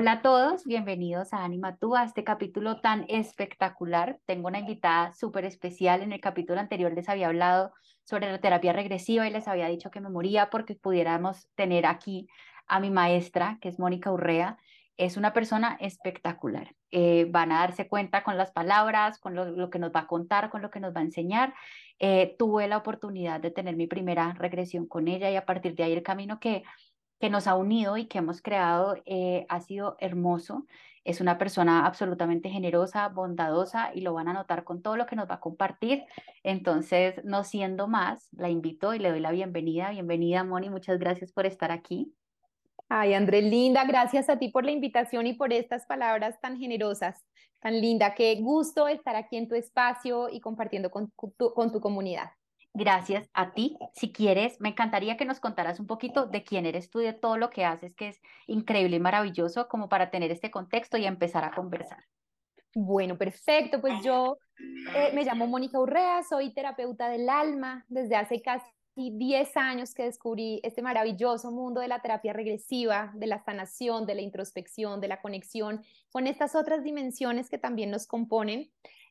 Hola a todos, bienvenidos a Anima Tú, a este capítulo tan espectacular. Tengo una invitada súper especial. En el capítulo anterior les había hablado sobre la terapia regresiva y les había dicho que me moría porque pudiéramos tener aquí a mi maestra, que es Mónica Urrea. Es una persona espectacular. Eh, van a darse cuenta con las palabras, con lo, que nos va a contar, con lo que nos va a enseñar. Eh, tuve la oportunidad de tener mi primera regresión con ella y a partir de ahí el camino que que nos ha unido y que hemos creado eh, ha sido hermoso. Es una persona absolutamente generosa, bondadosa y lo van a notar con todo lo que nos va a compartir. Entonces, no siendo más, la invito y le doy la bienvenida. Bienvenida, Moni, muchas gracias por estar aquí. Ay, André, linda, gracias a ti por la invitación y por estas palabras tan generosas, tan linda. Qué gusto estar aquí en tu espacio y compartiendo con con tu comunidad. Gracias a ti. Si quieres, me encantaría que nos contaras un poquito de quién eres tú, de todo lo que haces, que es increíble y maravilloso, como para tener este contexto y empezar a conversar. Bueno, perfecto. Pues yo eh, me llamo Mónica Urrea, soy terapeuta del alma desde hace casi 10 años que descubrí este maravilloso mundo de la terapia regresiva, de la sanación, de la introspección, de la conexión con estas otras dimensiones que también nos componen.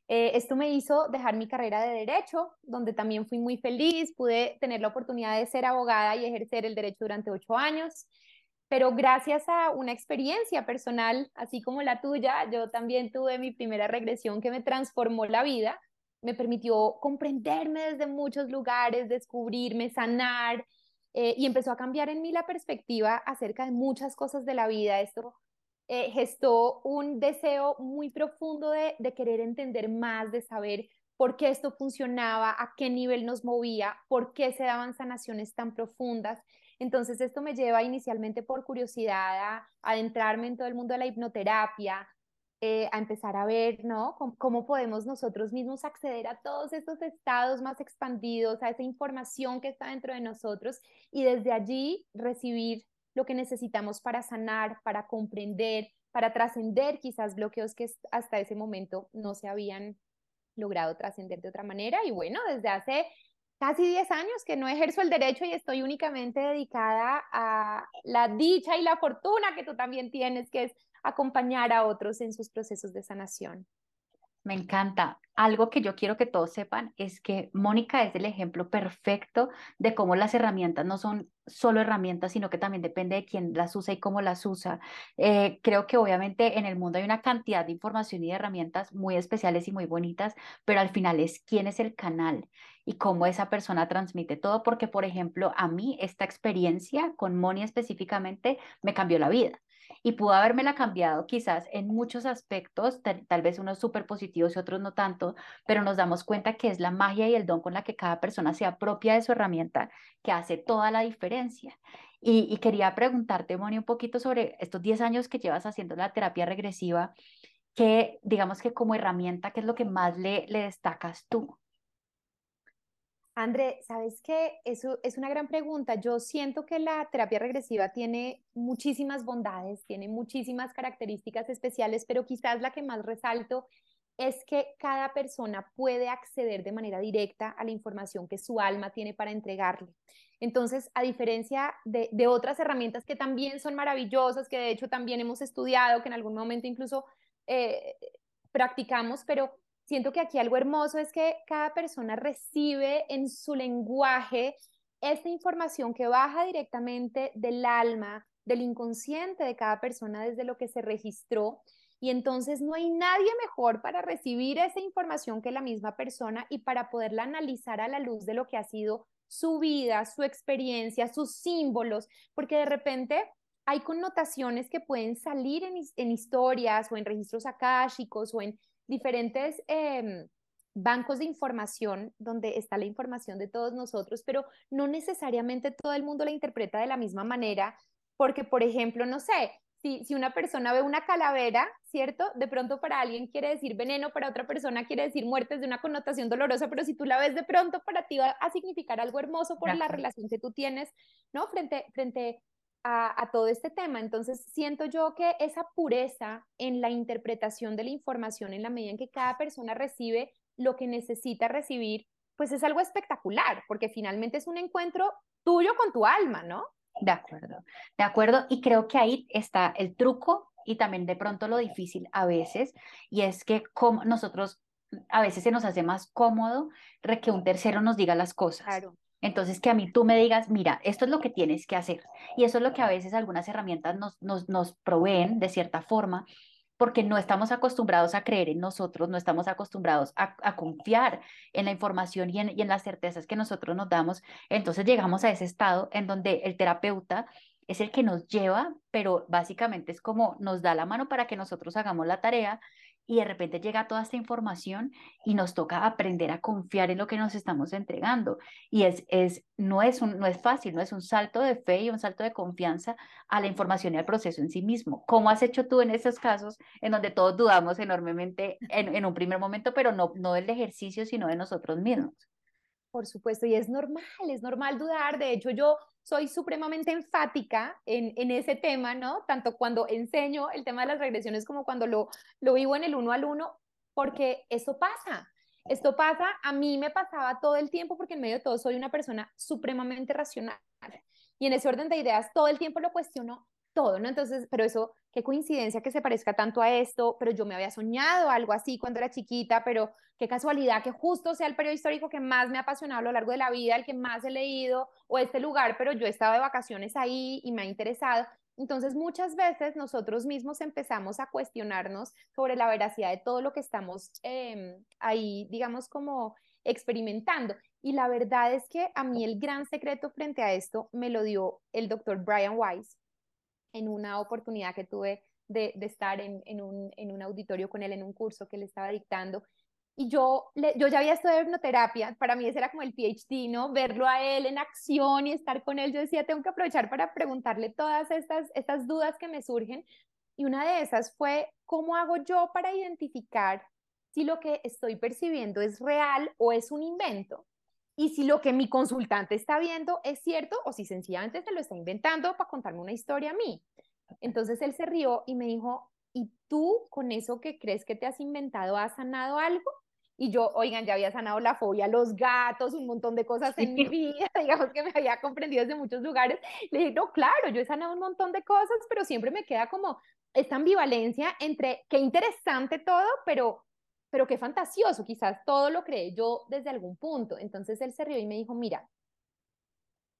Eh, esto me hizo dejar mi carrera de derecho, donde también fui muy feliz, pude tener la oportunidad de ser abogada y ejercer el derecho durante ocho años, pero gracias a una experiencia personal, así como la tuya, yo también tuve mi primera regresión que me transformó la vida, me permitió comprenderme desde muchos lugares, descubrirme, sanar, eh, y empezó a cambiar en mí la perspectiva acerca de muchas cosas de la vida. Esto eh, gestó un deseo muy profundo de, de querer entender más, de saber por qué esto funcionaba, a qué nivel nos movía, por qué se daban sanaciones tan profundas. Entonces esto me lleva inicialmente por curiosidad a, adentrarme en todo el mundo de la hipnoterapia, eh, a empezar a ver, ¿no? Cómo, cómo, podemos nosotros mismos acceder a todos estos estados más expandidos, a esa información que está dentro de nosotros y desde allí recibir lo que necesitamos para sanar, para comprender, para trascender quizás bloqueos que hasta ese momento no se habían logrado trascender de otra manera. Y bueno, desde hace casi 10 años que no ejerzo el derecho y estoy únicamente dedicada a la dicha y la fortuna que tú también tienes, que es acompañar a otros en sus procesos de sanación. Me encanta. Algo que yo quiero que todos sepan es que Mónica es el ejemplo perfecto de cómo las herramientas no son solo herramientas, sino que también depende de quién las usa y cómo las usa. Eh, creo que obviamente en el mundo hay una cantidad de información y de herramientas muy especiales y muy bonitas, pero al final es quién es el canal y cómo esa persona transmite todo, porque por ejemplo, a mí esta experiencia con Moni específicamente me cambió la vida y pudo la cambiado quizás en muchos aspectos, tal, vez unos súper positivos y otros no tanto, pero nos damos cuenta que es la magia y el don con la que cada persona se apropia de su herramienta que hace toda la diferencia. Y, quería preguntarte, Moni, un poquito sobre estos 10 años que llevas haciendo la terapia regresiva, que digamos que como herramienta, ¿qué es lo que más le, le destacas tú? André, ¿sabes qué? Eso es una gran pregunta. Yo siento que la terapia regresiva tiene muchísimas bondades, tiene muchísimas características especiales, pero quizás la que más resalto es que cada persona puede acceder de manera directa a la información que su alma tiene para entregarle. Entonces, a diferencia de, otras herramientas que también son maravillosas, que de hecho también hemos estudiado, que en algún momento incluso eh, practicamos, pero siento que aquí algo hermoso es que cada persona recibe en su lenguaje esta información que baja directamente del alma, del inconsciente de cada persona desde lo que se registró. Y entonces no hay nadie mejor para recibir esa información que la misma persona y para poderla analizar a la luz de lo que ha sido su vida, su experiencia, sus símbolos, porque de repente hay connotaciones que pueden salir en, en historias o en registros akáshicos o en diferentes em, bancos de información donde está la información de todos nosotros, pero no necesariamente todo el mundo la interpreta de la misma manera, porque, por ejemplo, no sé, si, si, una persona ve una calavera, ¿cierto? De pronto para alguien quiere decir veneno, para otra persona quiere decir muerte, de una connotación dolorosa, pero si tú la ves de pronto para ti va a significar algo hermoso por la relación que tú tienes, ¿no? Frente, frente a, todo este tema. Entonces, siento yo que esa pureza en la interpretación de la información, en la medida en que cada persona recibe lo que necesita recibir, pues es algo espectacular, porque finalmente es un encuentro tuyo con tu alma, ¿no? De acuerdo, de acuerdo. Y creo que ahí está el truco y también de pronto lo difícil a veces, y es que como nosotros a veces se nos hace más cómodo que un tercero nos diga las cosas. Claro. Entonces, que a mí tú me digas, mira, esto es lo que tienes que hacer. Y eso es lo que a veces algunas herramientas nos, nos, nos proveen de cierta forma, porque no estamos acostumbrados a creer en nosotros, no estamos acostumbrados a, confiar en la información y en, y en las certezas que nosotros nos damos. Entonces llegamos a ese estado en donde el terapeuta es el que nos lleva, pero básicamente es como nos da la mano para que nosotros hagamos la tarea y de repente llega toda esta información y nos toca aprender a confiar en lo que nos estamos entregando. Y es, es, no, es un, no es fácil, no es un salto de fe y un salto de confianza a la información y al proceso en sí mismo. ¿Cómo has hecho tú en esos casos en donde todos dudamos enormemente en, en un primer momento, pero no, no del ejercicio, sino de nosotros mismos? Por supuesto, y es normal, es normal dudar. De hecho, yo soy supremamente enfática en, en, ese tema, ¿no? Tanto cuando enseño el tema de las regresiones como cuando lo, lo vivo en el uno al uno, porque eso pasa. Esto pasa, a mí me pasaba todo el tiempo porque en medio de todo soy una persona supremamente racional. Y en ese orden de ideas todo el tiempo lo cuestiono todo, ¿no? Entonces, pero eso, qué coincidencia que se parezca tanto a esto, pero yo me había soñado algo así cuando era chiquita, pero qué casualidad que justo sea el periodo histórico que más me ha apasionado a lo largo de la vida, el que más he leído, o este lugar, pero yo he estado de vacaciones ahí y me ha interesado. Entonces, muchas veces nosotros mismos empezamos a cuestionarnos sobre la veracidad de todo lo que estamos em, ahí, digamos, como experimentando. Y la verdad es que a mí el gran secreto frente a esto me lo dio el doctor Brian Weiss, en una oportunidad que tuve de, estar en, un, auditorio con él, en un curso que le estaba dictando. Y yo, yo ya había estudiado hipnoterapia, para mí ese era como el PhD, ¿no? Verlo a él en acción y estar con él, yo decía, tengo que aprovechar para preguntarle todas estas, estas dudas que me surgen. Y una de esas fue, ¿cómo hago yo para identificar si lo que estoy percibiendo es real o es un invento? Y si lo que mi consultante está viendo es cierto o si sencillamente se lo está inventando para contarme una historia a mí. Entonces él se rió y me dijo, ¿y tú con eso que crees que te has inventado has sanado algo? Y yo, oigan, ya había sanado la fobia a los gatos, un montón de cosas en mi vida, digamos que me había comprendido desde muchos lugares. Le dije, no, claro, yo he sanado un montón de cosas, pero siempre me queda como esta ambivalencia entre qué interesante todo, pero pero qué fantasioso, quizás todo lo creé yo desde algún punto. Entonces él se rió y me dijo, mira,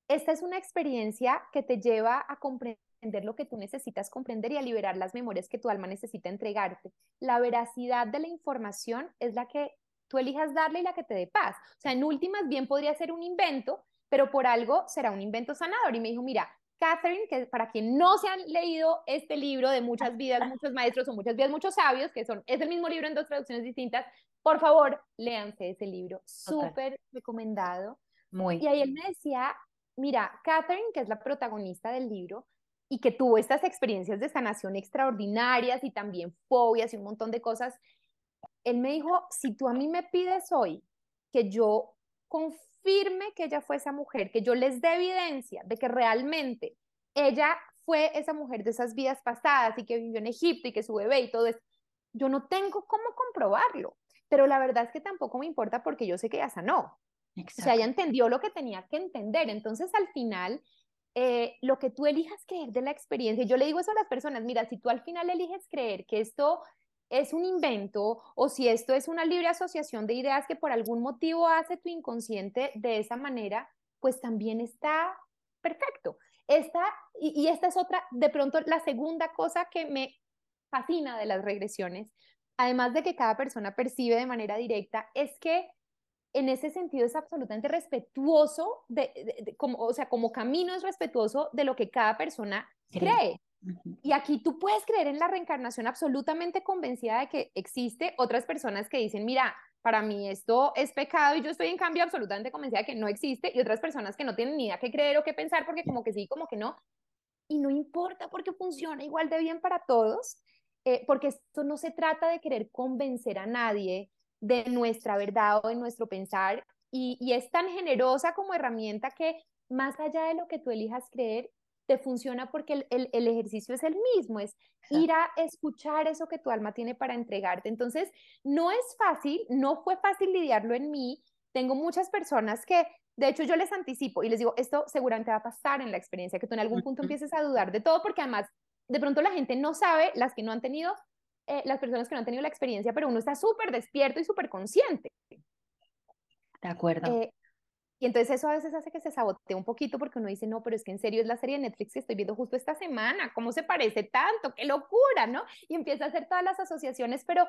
esta es una experiencia que te lleva a comprender lo que tú necesitas comprender y a liberar las memorias que tu alma necesita entregarte. La veracidad de la información es la que tú elijas darle y la que te dé paz. O sea, en últimas bien podría ser un invento, pero por algo será un invento sanador. Y me dijo, mira, Catherine, que para quien no se han leído este libro de muchas vidas, muchos maestros o muchas vidas, muchos sabios, que son, es el mismo libro en dos traducciones distintas, por favor, léanse ese libro, súper recomendado. Muy. Y ahí él me decía, mira, Catherine, que es la protagonista del libro, y que tuvo estas experiencias de sanación extraordinarias y también fobias y un montón de cosas, él me dijo, si tú a mí me pides hoy que yo confirme que ella fue esa mujer, que yo les dé evidencia de que realmente ella fue esa mujer de esas vidas pasadas y que vivió en Egipto y que su bebé y todo eso, yo no tengo cómo comprobarlo, pero la verdad es que tampoco me importa porque yo sé que ella sanó. O sea, ella entendió lo que tenía que entender. Entonces, al final, eh, lo que tú elijas creer de la experiencia, yo le digo eso a las personas, mira, si tú al final eliges creer que esto es un invento o si esto es una libre asociación de ideas que por algún motivo hace tu inconsciente de esa manera, pues también está perfecto. Esta, y, y esta es otra, de pronto, la segunda cosa que me fascina de las regresiones, además de que cada persona percibe de manera directa, es que en ese sentido es absolutamente respetuoso, de, como, o sea, como camino es respetuoso de lo que cada persona cree. Y aquí tú puedes creer en la reencarnación absolutamente convencida de que existe otras personas que dicen, mira, para mí esto es pecado y yo estoy en cambio absolutamente convencida de que no existe y otras personas que no tienen ni idea qué creer o qué pensar porque como que sí, como que no. Y no importa porque funciona igual de bien para todos, eh, porque esto no se trata de querer convencer a nadie de nuestra verdad o de nuestro pensar y, y es tan generosa como herramienta que más allá de lo que tú elijas creer, te funciona porque el, el, ejercicio es el mismo, es ir a escuchar eso que tu alma tiene para entregarte. Entonces, no es fácil, no fue fácil lidiarlo en mí. Tengo muchas personas que, de hecho, yo les anticipo y les digo, esto seguramente va a pasar en la experiencia, que tú en algún punto empieces a dudar de todo, porque además de pronto la gente no sabe, las que no han tenido, eh, las personas que no han tenido la experiencia, pero uno está súper despierto y súper consciente. De acuerdo. Eh, y entonces eso a veces hace que se sabotee un poquito porque uno dice, no, pero es que en serio es la serie de Netflix que estoy viendo justo esta semana, ¿cómo se parece tanto? ¡Qué locura! ¿no? Y empieza a hacer todas las asociaciones, pero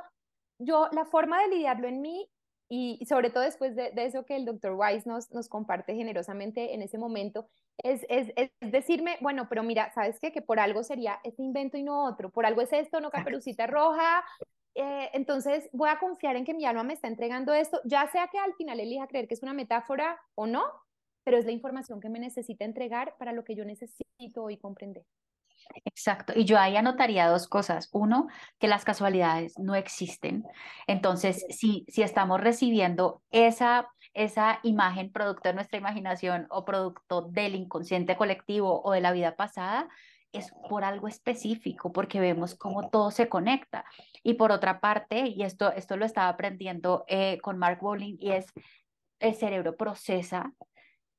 yo la forma de lidiarlo en mí y sobre todo después de, eso que el doctor Weiss nos, nos comparte generosamente en ese momento, es, es, es, decirme, bueno, pero mira, ¿sabes qué? Que por algo sería este invento y no otro, por algo es esto, no caperucita roja, eh, entonces voy a confiar en que mi alma me está entregando esto, ya sea que al final elija creer que es una metáfora o no, pero es la información que me necesita entregar para lo que yo necesito hoy comprender. Exacto. Y yo ahí anotaría dos cosas. Uno, que las casualidades no existen. Entonces, si, si estamos recibiendo esa, esa imagen producto de nuestra imaginación o producto del inconsciente colectivo o de la vida pasada, es por algo específico, porque vemos cómo todo se conecta. Y por otra parte, y esto, esto lo estaba aprendiendo eh, con Mark Bowling, y es el cerebro procesa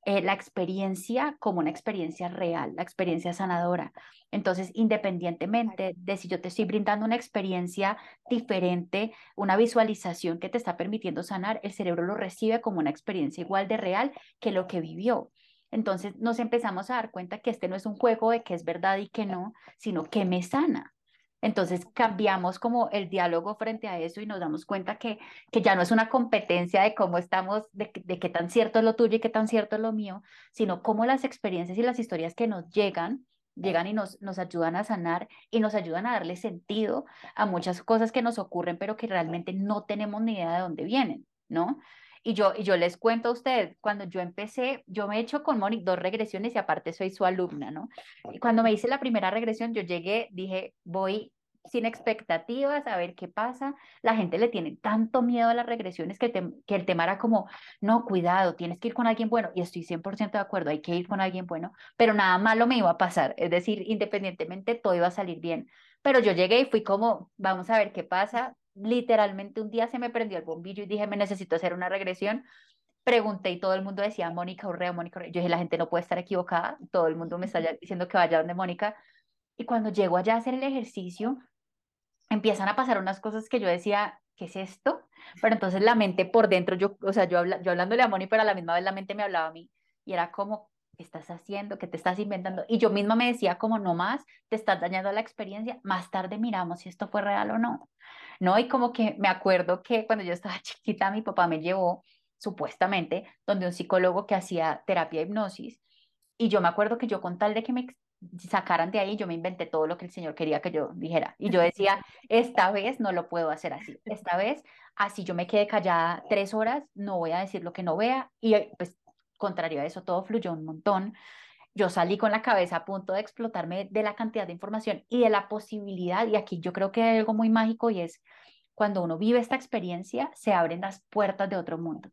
eh, la experiencia como una experiencia real, la experiencia sanadora. Entonces, independientemente de si yo te estoy brindando una experiencia diferente, una visualización que te está permitiendo sanar, el cerebro lo recibe como una experiencia igual de real que lo que vivió. Entonces nos empezamos a dar cuenta que este no es un juego de que es verdad y que no, sino que me sana. Entonces cambiamos como el diálogo frente a eso y nos damos cuenta que, que ya no es una competencia de cómo estamos, de, de qué tan cierto es lo tuyo y qué tan cierto es lo mío, sino cómo las experiencias y las historias que nos llegan, llegan y nos, nos ayudan a sanar y nos ayudan a darle sentido a muchas cosas que nos ocurren, pero que realmente no tenemos ni idea de dónde vienen, ¿no? Y yo, y yo les cuento a ustedes, cuando yo empecé, yo me he hecho con Moni dos regresiones y aparte soy su alumna, ¿no? Y cuando me hice la primera regresión, yo llegué, dije, voy sin expectativas a ver qué pasa. La gente le tiene tanto miedo a las regresiones que, que el tema era como, no, cuidado, tienes que ir con alguien bueno. Y estoy 100% de acuerdo, hay que ir con alguien bueno, pero nada malo me iba a pasar. Es decir, independientemente, todo iba a salir bien. Pero yo llegué y fui como, vamos a ver qué pasa literalmente un día se me prendió el bombillo y dije, me necesito hacer una regresión. Pregunté y todo el mundo decía, Mónica Urrea, Mónica Urrea. Yo dije, la gente no puede estar equivocada. Todo el mundo me está diciendo que vaya donde Mónica. Y cuando llego allá a hacer el ejercicio, empiezan a pasar unas cosas que yo decía, ¿qué es esto? Pero entonces la mente por dentro, yo, o sea, yo, habla, yo hablándole a Mónica, pero a la misma vez la mente me hablaba a mí. Y era como, ¿qué estás haciendo? ¿Qué te estás inventando? Y yo misma me decía como, no más, te estás dañando la experiencia. Más tarde miramos si esto fue real o no. ¿no? Y como que me acuerdo que cuando yo estaba chiquita, mi papá me llevó supuestamente donde un psicólogo que hacía terapia hipnosis. Y yo me acuerdo que yo con tal de que me sacaran de ahí, yo me inventé todo lo que el Señor quería que yo dijera. Y yo decía, esta vez no lo puedo hacer así. Esta vez, así yo me quedé callada tres horas, no voy a decir lo que no vea. Y pues, contrario a eso, todo fluyó un montón yo salí con la cabeza a punto de explotarme de la cantidad de información y de la posibilidad, y aquí yo creo que hay algo muy mágico y es cuando uno vive esta experiencia, se abren las puertas de otro mundo.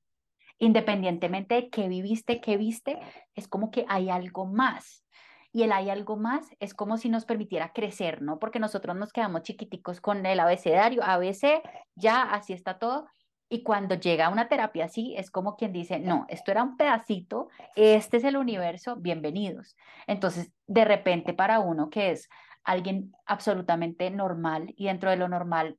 Independientemente de qué viviste, qué viste, es como que hay algo más. Y el hay algo más es como si nos permitiera crecer, ¿no? Porque nosotros nos quedamos chiquiticos con el abecedario, ABC, ya, así está todo, y cuando llega una terapia así, es como quien dice, no, esto era un pedacito, este es el universo, bienvenidos. Entonces, de repente para uno que es alguien absolutamente normal y dentro de lo normal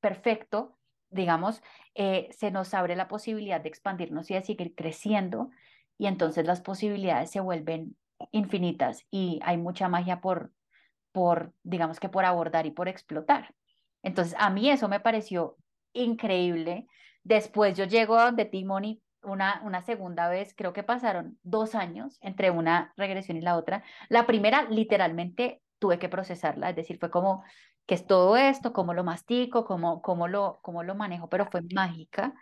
perfecto, digamos, eh, se nos abre la posibilidad de expandirnos y de seguir creciendo y entonces las posibilidades se vuelven infinitas y hay mucha magia por, por, digamos que por abordar y por explotar. Entonces, a mí eso me pareció increíble. Después yo llego a donde Timoni una, una segunda vez, creo que pasaron dos años entre una regresión y la otra. La primera, literalmente, tuve que procesarla, es decir, fue como, ¿qué es todo esto? ¿Cómo lo mastico? ¿Cómo, cómo, lo, cómo lo manejo? Pero fue mágica.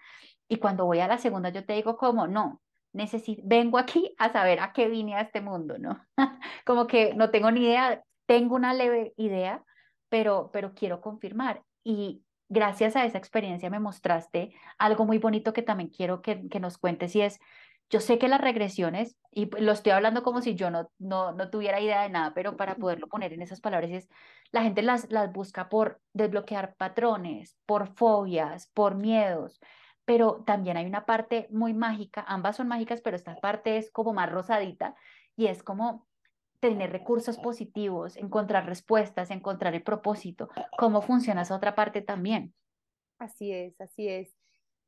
Y cuando voy a la segunda, yo te digo, como, no, necesito, vengo aquí a saber a qué vine a este mundo, ¿no? como que no tengo ni idea, tengo una leve idea, pero, pero quiero confirmar. Y gracias a esa experiencia me mostraste algo muy bonito que también quiero que, que nos cuentes y es, yo sé que las regresiones, y lo estoy hablando como si yo no, no, no tuviera idea de nada, pero para poderlo poner en esas palabras es, la gente las, las busca por desbloquear patrones, por fobias, por miedos, pero también hay una parte muy mágica, ambas son mágicas, pero esta parte es como más rosadita y es como tener recursos positivos, encontrar respuestas, encontrar el propósito, cómo funciona esa otra parte también. Así es, así es.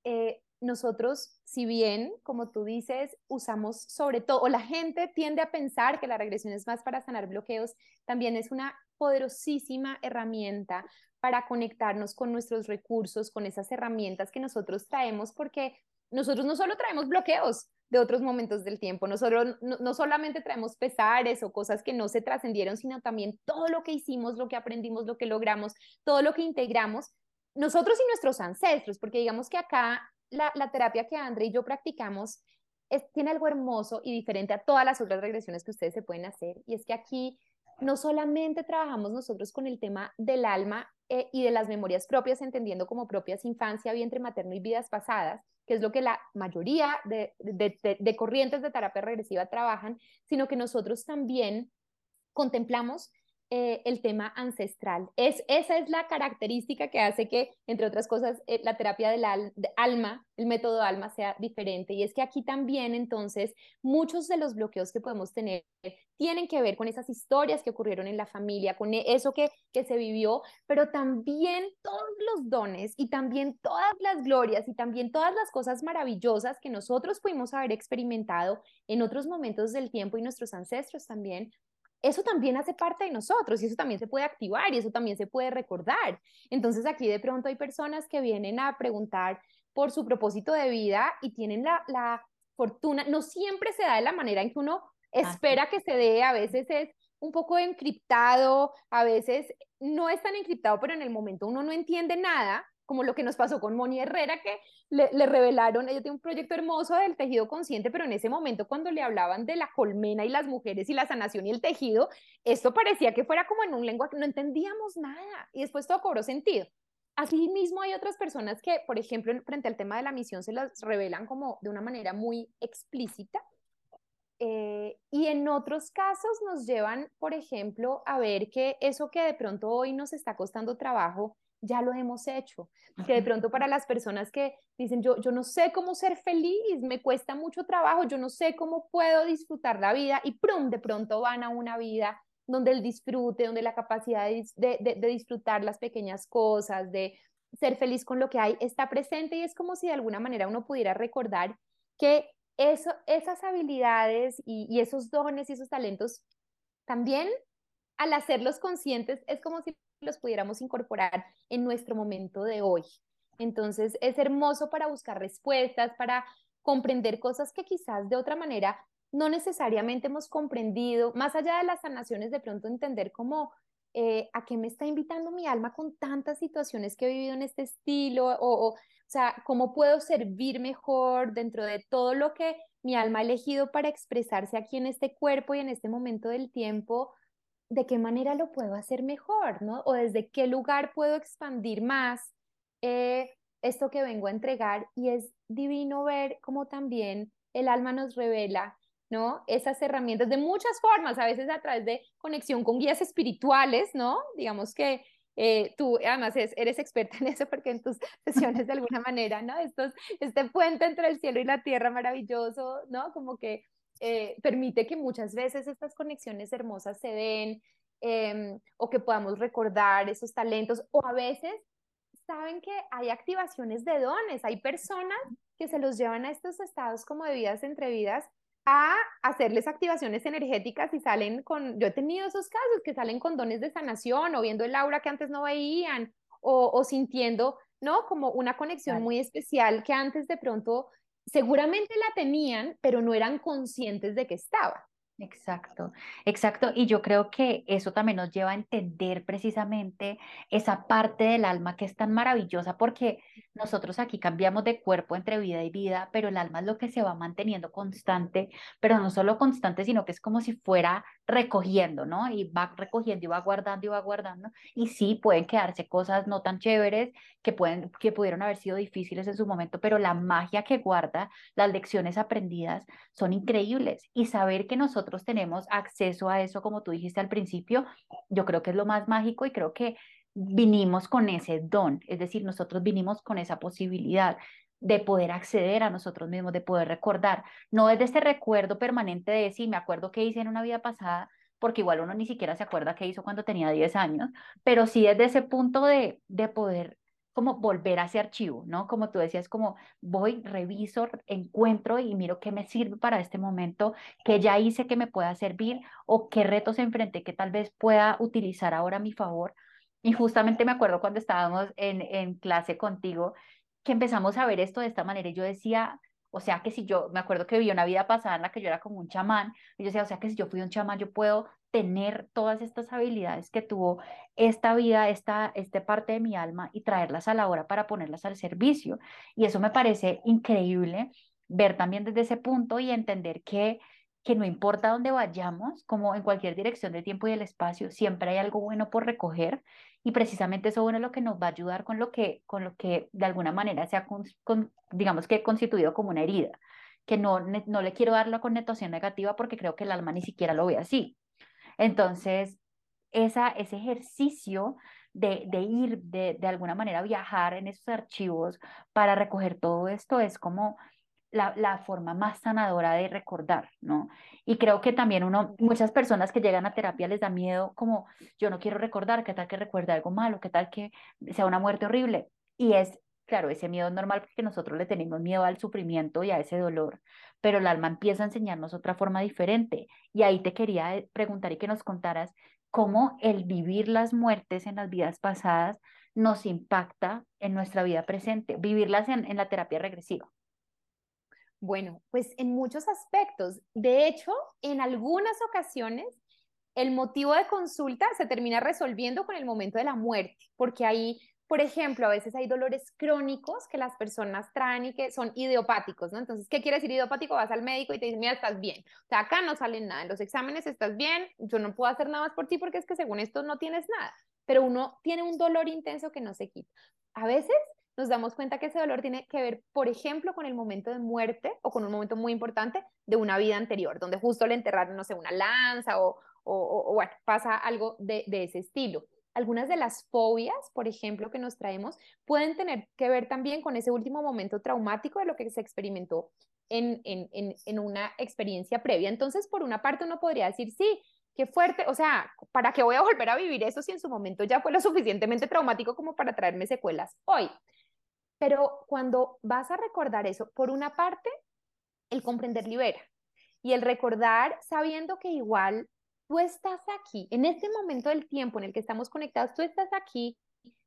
Eh, nosotros, si bien, como tú dices, usamos sobre todo, o la gente tiende a pensar que la regresión es más para sanar bloqueos, también es una poderosísima herramienta para conectarnos con nuestros recursos, con esas herramientas que nosotros traemos, porque nosotros no solo traemos bloqueos de otros momentos del tiempo, nosotros no, no solamente traemos pesares o cosas que no se trascendieron, sino también todo lo que hicimos, lo que aprendimos, lo que logramos, todo lo que integramos, nosotros y nuestros ancestros, porque digamos que acá la, terapia que André y yo practicamos es, tiene algo hermoso y diferente a todas las otras regresiones que ustedes se pueden hacer, y es que aquí no solamente trabajamos nosotros con el tema del alma eh, y de las memorias propias, entendiendo como propias infancia, vientre materno y vidas pasadas, que es lo que la mayoría de, de corrientes de terapia regresiva trabajan, sino que nosotros también contemplamos eh, el tema ancestral. Es, esa es la característica que hace que, entre otras cosas, eh, la terapia del alma, el método alma sea diferente. Y es que aquí también, entonces, muchos de los bloqueos que podemos tener tienen que ver con esas historias que ocurrieron en la familia, con e, eso que, que se vivió, pero también todos los dones y también todas las glorias y también todas las cosas maravillosas que nosotros pudimos haber experimentado en otros momentos del tiempo y nuestros ancestros también eso también hace parte de nosotros y eso también se puede activar y eso también se puede recordar. Entonces aquí de pronto hay personas que vienen a preguntar por su propósito de vida y tienen la, fortuna, no siempre se da de la manera en que uno espera que se dé, a veces es un poco encriptado, a veces no es tan encriptado, pero en el momento uno no entiende nada como lo que nos pasó con Moni Herrera, que le, revelaron, ella tiene un proyecto hermoso del tejido consciente, pero en ese momento cuando le hablaban de la colmena y las mujeres y la sanación y el tejido, esto parecía que fuera como en un lenguaje, no entendíamos nada y después todo cobró sentido. Asimismo, hay otras personas que, por ejemplo, frente al tema de la misión, se las revelan como de una manera muy explícita. Eh, y en otros casos nos llevan, por ejemplo, a ver que eso que de pronto hoy nos está costando trabajo, ya lo hemos hecho. Que de pronto para las personas que dicen, yo, yo no sé cómo ser feliz, me cuesta mucho trabajo, yo no sé cómo puedo disfrutar la vida y prum, de pronto van a una vida donde el disfrute, donde la capacidad de, de, de disfrutar las pequeñas cosas, de ser feliz con lo que hay, está presente y es como si de alguna manera uno pudiera recordar que eso, esas habilidades y, y esos dones y esos talentos también al hacerlos conscientes es como si los pudiéramos incorporar en nuestro momento de hoy. Entonces es hermoso para buscar respuestas, para comprender cosas que quizás de otra manera no necesariamente hemos comprendido, más allá de las sanaciones, de pronto entender cómo eh, a qué me está invitando mi alma con tantas situaciones que he vivido en este estilo, o, o, o sea, cómo puedo servir mejor dentro de todo lo que mi alma ha elegido para expresarse aquí en este cuerpo y en este momento del tiempo, de qué manera lo puedo hacer mejor, ¿no? O desde qué lugar puedo expandir más eh, esto que vengo a entregar. Y es divino ver cómo también el alma nos revela, ¿no? Esas herramientas de muchas formas, a veces a través de conexión con guías espirituales, ¿no? Digamos que eh, tú además eres experta en eso porque en tus sesiones de alguna manera, ¿no? Estos, este puente entre el cielo y la tierra maravilloso, ¿no? Como que eh, permite que muchas veces estas conexiones hermosas se den em, o que podamos recordar esos talentos o a veces saben que hay activaciones de dones, hay personas que se los llevan a estos estados como de vidas entre vidas a hacerles activaciones energéticas y salen con, yo he tenido esos casos que salen con dones de sanación o viendo el aura que antes no veían o, o sintiendo, ¿no? Como una conexión muy especial que antes de pronto seguramente la tenían, pero no eran conscientes de que estaba. Exacto, exacto. Y yo creo que eso también nos lleva a entender precisamente esa parte del alma que es tan maravillosa porque nosotros aquí cambiamos de cuerpo entre vida y vida, pero el alma es lo que se va manteniendo constante, pero no solo constante, sino que es como si fuera recogiendo, ¿no? Y va recogiendo y va guardando y va guardando. Y sí, pueden quedarse cosas no tan chéveres que, pueden, que pudieron haber sido difíciles en su momento, pero la magia que guarda, las lecciones aprendidas son increíbles. Y saber que nosotros tenemos acceso a eso, como tú dijiste al principio, yo creo que es lo más mágico y creo que vinimos con ese don, es decir, nosotros vinimos con esa posibilidad de poder acceder a nosotros mismos, de poder recordar, no es de este recuerdo permanente de sí, me acuerdo que hice en una vida pasada, porque igual uno ni siquiera se acuerda qué hizo cuando tenía 10 años, pero sí desde ese punto de, de poder como volver a ese archivo, ¿no? Como tú decías, como voy, reviso, encuentro y miro qué me sirve para este momento, qué ya hice que me pueda servir o qué retos enfrenté que tal vez pueda utilizar ahora a mi favor. Y justamente me acuerdo cuando estábamos en, en clase contigo, que empezamos a ver esto de esta manera y yo decía, o sea que si yo, me acuerdo que vi una vida pasada en la que yo era como un chamán, y yo decía, o sea que si yo fui un chamán, yo puedo tener todas estas habilidades que tuvo esta vida, esta, esta parte de mi alma y traerlas a la hora para ponerlas al servicio. Y eso me parece increíble ver también desde ese punto y entender que que no importa dónde vayamos, como en cualquier dirección del tiempo y del espacio, siempre hay algo bueno por recoger y precisamente eso bueno es lo que nos va a ayudar con lo que, con lo que de alguna manera se ha, con, digamos que constituido como una herida, que no, no le quiero dar la connotación negativa porque creo que el alma ni siquiera lo ve así. Entonces, esa, ese ejercicio de, de ir, de, de alguna manera viajar en esos archivos para recoger todo esto es como la, forma más sanadora de recordar, ¿no? Y creo que también muchas personas que llegan a terapia les da miedo como, yo no quiero recordar, qué tal que recuerde algo malo, qué tal que sea una muerte horrible. Y es, claro, ese miedo es normal porque nosotros le tenemos miedo al sufrimiento y a ese dolor, pero el alma empieza a enseñarnos otra forma diferente. Y ahí te quería eh, preguntar y que nos contaras cómo el vivir las muertes en las vidas pasadas nos impacta en nuestra vida presente, vivirlas en la terapia regresiva. Bueno, pues en muchos aspectos. De hecho, en algunas ocasiones, el motivo de consulta se termina resolviendo con el momento de la muerte, porque ahí, por ejemplo, a veces hay dolores crónicos que las personas traen y que son idiopáticos, ¿no? Entonces, ¿qué quiere decir idiopático? Vas al médico y te dice, mira, estás bien. O sea, acá no sale nada, en los exámenes estás bien, yo no puedo hacer nada más por ti porque es que según esto no tienes nada, pero uno tiene un dolor intenso que no se quita. A veces nos damos cuenta que ese dolor tiene que ver, por ejemplo, con el momento de muerte o con un momento muy importante de una vida anterior, donde justo le enterraron, no sé, una lanza o, o, bueno, pasa algo de, de, ese estilo. Algunas de las fobias, por ejemplo, que nos traemos, pueden tener que ver también con ese último momento traumático de lo que se experimentó en, en, en, en una experiencia previa. Entonces, por una parte, uno podría decir, sí, qué fuerte, o sea, ¿para qué voy a volver a vivir eso si en su momento ya fue lo suficientemente traumático como para traerme secuelas hoy? Pero cuando vas a recordar eso, por una parte, el comprender libera. Y el recordar sabiendo que igual tú estás aquí, en este momento del tiempo en el que estamos conectados, tú estás aquí,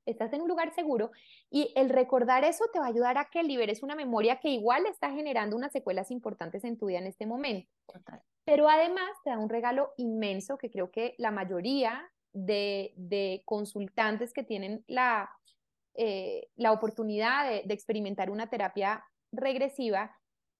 estás en un lugar seguro y el recordar eso te va a ayudar a que liberes una memoria que igual está generando unas secuelas importantes en tu vida en este momento. Pero además te da un regalo inmenso que creo que la mayoría de, de consultantes que tienen la, eh, la oportunidad de, experimentar una terapia regresiva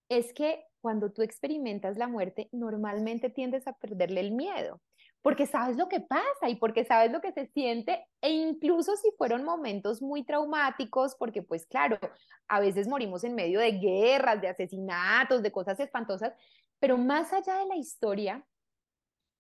es que cuando tú experimentas la muerte, normalmente tiendes a perderle el miedo, porque sabes lo que pasa y porque sabes lo que se siente, e incluso si fueron momentos muy traumáticos, porque pues claro, a veces morimos en medio de guerras, de asesinatos, de cosas espantosas, pero más allá de la historia,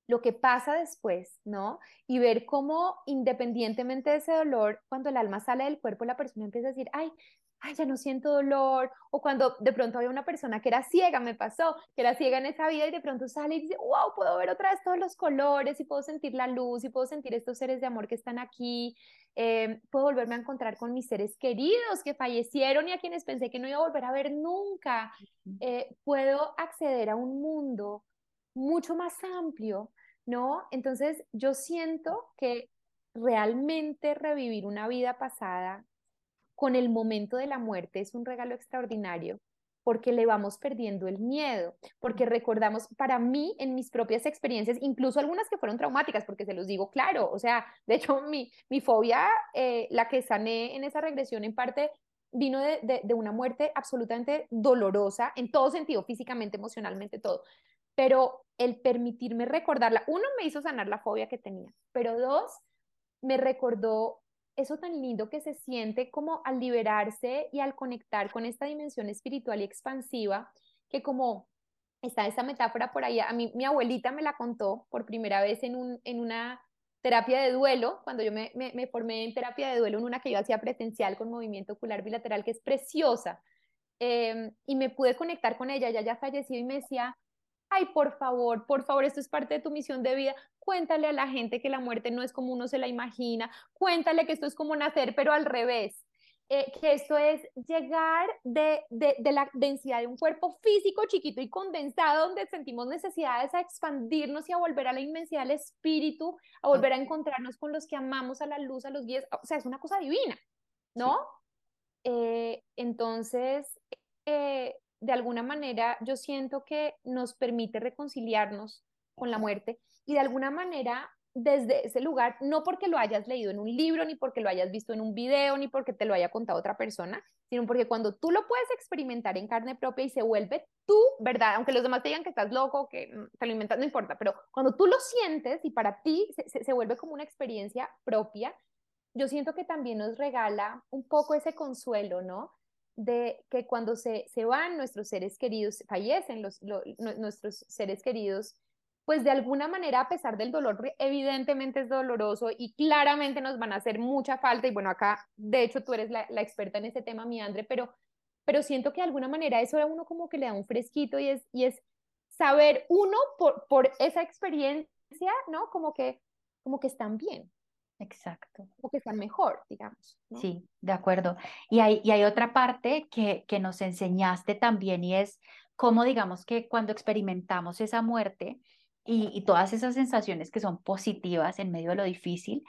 lo que pasa después, ¿no? Y ver cómo independientemente de ese dolor, cuando el alma sale del cuerpo, la persona empieza a decir, ay, ay, ya no siento dolor, o cuando de pronto había una persona que era ciega, me pasó, que era ciega en esa vida y de pronto sale y dice, wow, puedo ver otra vez todos los colores y puedo sentir la luz y puedo sentir estos seres de amor que están aquí, eh, puedo volverme a encontrar con mis seres queridos que fallecieron y a quienes pensé que no iba a volver a ver nunca, eh, puedo acceder a un mundo mucho más amplio, ¿no? Entonces yo siento que realmente revivir una vida pasada con el momento de la muerte es un regalo extraordinario porque le vamos perdiendo el miedo, porque recordamos, para mí, en mis propias experiencias, incluso algunas que fueron traumáticas, porque se los digo claro, o sea, de hecho, mi, mi fobia, eh, la que sané en esa regresión en parte, vino de, de, una muerte absolutamente dolorosa, en todo sentido, físicamente, emocionalmente, todo pero el permitirme recordarla, uno me hizo sanar la fobia que tenía, pero dos, me recordó eso tan lindo que se siente como al liberarse y al conectar con esta dimensión espiritual y expansiva, que como está esa metáfora por ahí, a mí mi abuelita me la contó por primera vez en, un, en una terapia de duelo, cuando yo me, me, formé en terapia de duelo, en una que yo hacía presencial con movimiento ocular bilateral, que es preciosa, em, y me pude conectar con ella, ella ya falleció y me decía, ay, por favor, por favor, esto es parte de tu misión de vida. Cuéntale a la gente que la muerte no es como uno se la imagina. Cuéntale que esto es como nacer, pero al revés. Eh, que esto es llegar de, de, de, la densidad de un cuerpo físico chiquito y condensado, donde sentimos necesidades a expandirnos y a volver a la inmensidad del espíritu, a volver a encontrarnos con los que amamos, a la luz, a los guías. O sea, es una cosa divina, ¿no? Eh, entonces, eh, de alguna manera, yo siento que nos permite reconciliarnos con la muerte y de alguna manera desde ese lugar, no porque lo hayas leído en un libro, ni porque lo hayas visto en un video, ni porque te lo haya contado otra persona, sino porque cuando tú lo puedes experimentar en carne propia y se vuelve tú, ¿verdad? Aunque los demás te digan que estás loco, que te lo inventas, no importa, pero cuando tú lo sientes y para ti se, se vuelve como una experiencia propia, yo siento que también nos regala un poco ese consuelo, ¿no? De que cuando se, se van nuestros seres queridos, fallecen los, nuestros seres queridos, pues de alguna manera, a pesar del dolor, evidentemente es doloroso y claramente nos van a hacer mucha falta. Y bueno, acá, de hecho, tú eres la, experta en ese tema, mi Andre, pero, pero siento que de alguna manera eso a uno como que le da un fresquito y es, y es saber, uno, por, por esa experiencia, ¿no? Como que, como que están bien. Exacto. O que están mejor, digamos. Sí, de acuerdo. Y hay, y hay otra parte que, que nos enseñaste también y es cómo, digamos, que cuando experimentamos esa muerte, y, todas esas sensaciones que son positivas en medio de lo difícil,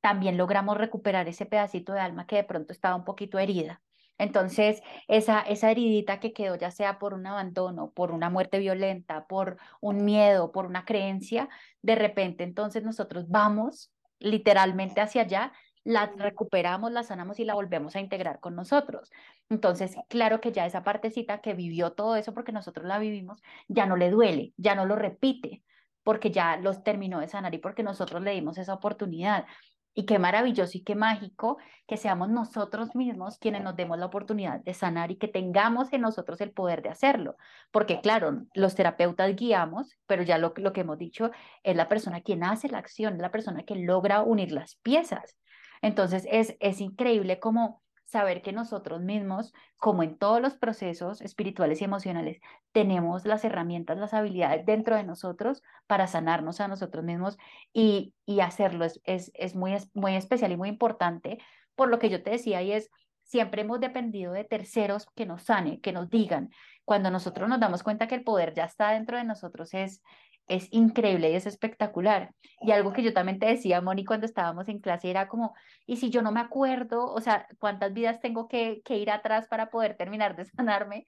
también logramos recuperar ese pedacito de alma que de pronto estaba un poquito herida. Entonces, esa, esa heridita que quedó, ya sea por un abandono, por una muerte violenta, por un miedo, por una creencia, de repente entonces nosotros vamos literalmente hacia allá, la recuperamos, la sanamos y la volvemos a integrar con nosotros. Entonces, claro que ya esa partecita que vivió todo eso porque nosotros la vivimos, ya no le duele, ya no lo repite, porque ya los terminó de sanar y porque nosotros le dimos esa oportunidad. Y qué maravilloso y qué mágico que seamos nosotros mismos quienes nos demos la oportunidad de sanar y que tengamos en nosotros el poder de hacerlo. Porque claro, los terapeutas guiamos, pero ya lo, lo que hemos dicho es la persona quien hace la acción, es la persona que logra unir las piezas. Entonces es, es increíble como saber que nosotros mismos, como en todos los procesos espirituales y emocionales, tenemos las herramientas, las habilidades dentro de nosotros para sanarnos a nosotros mismos y, y hacerlo es, es, es muy, muy especial y muy importante por lo que yo te decía y es, siempre hemos dependido de terceros que nos sane, que nos digan. Cuando nosotros nos damos cuenta que el poder ya está dentro de nosotros es, es increíble y es espectacular. Y algo que yo también te decía, Moni, cuando estábamos en clase era como, ¿y si yo no me acuerdo? O sea, ¿cuántas vidas tengo que, que ir atrás para poder terminar de sanarme?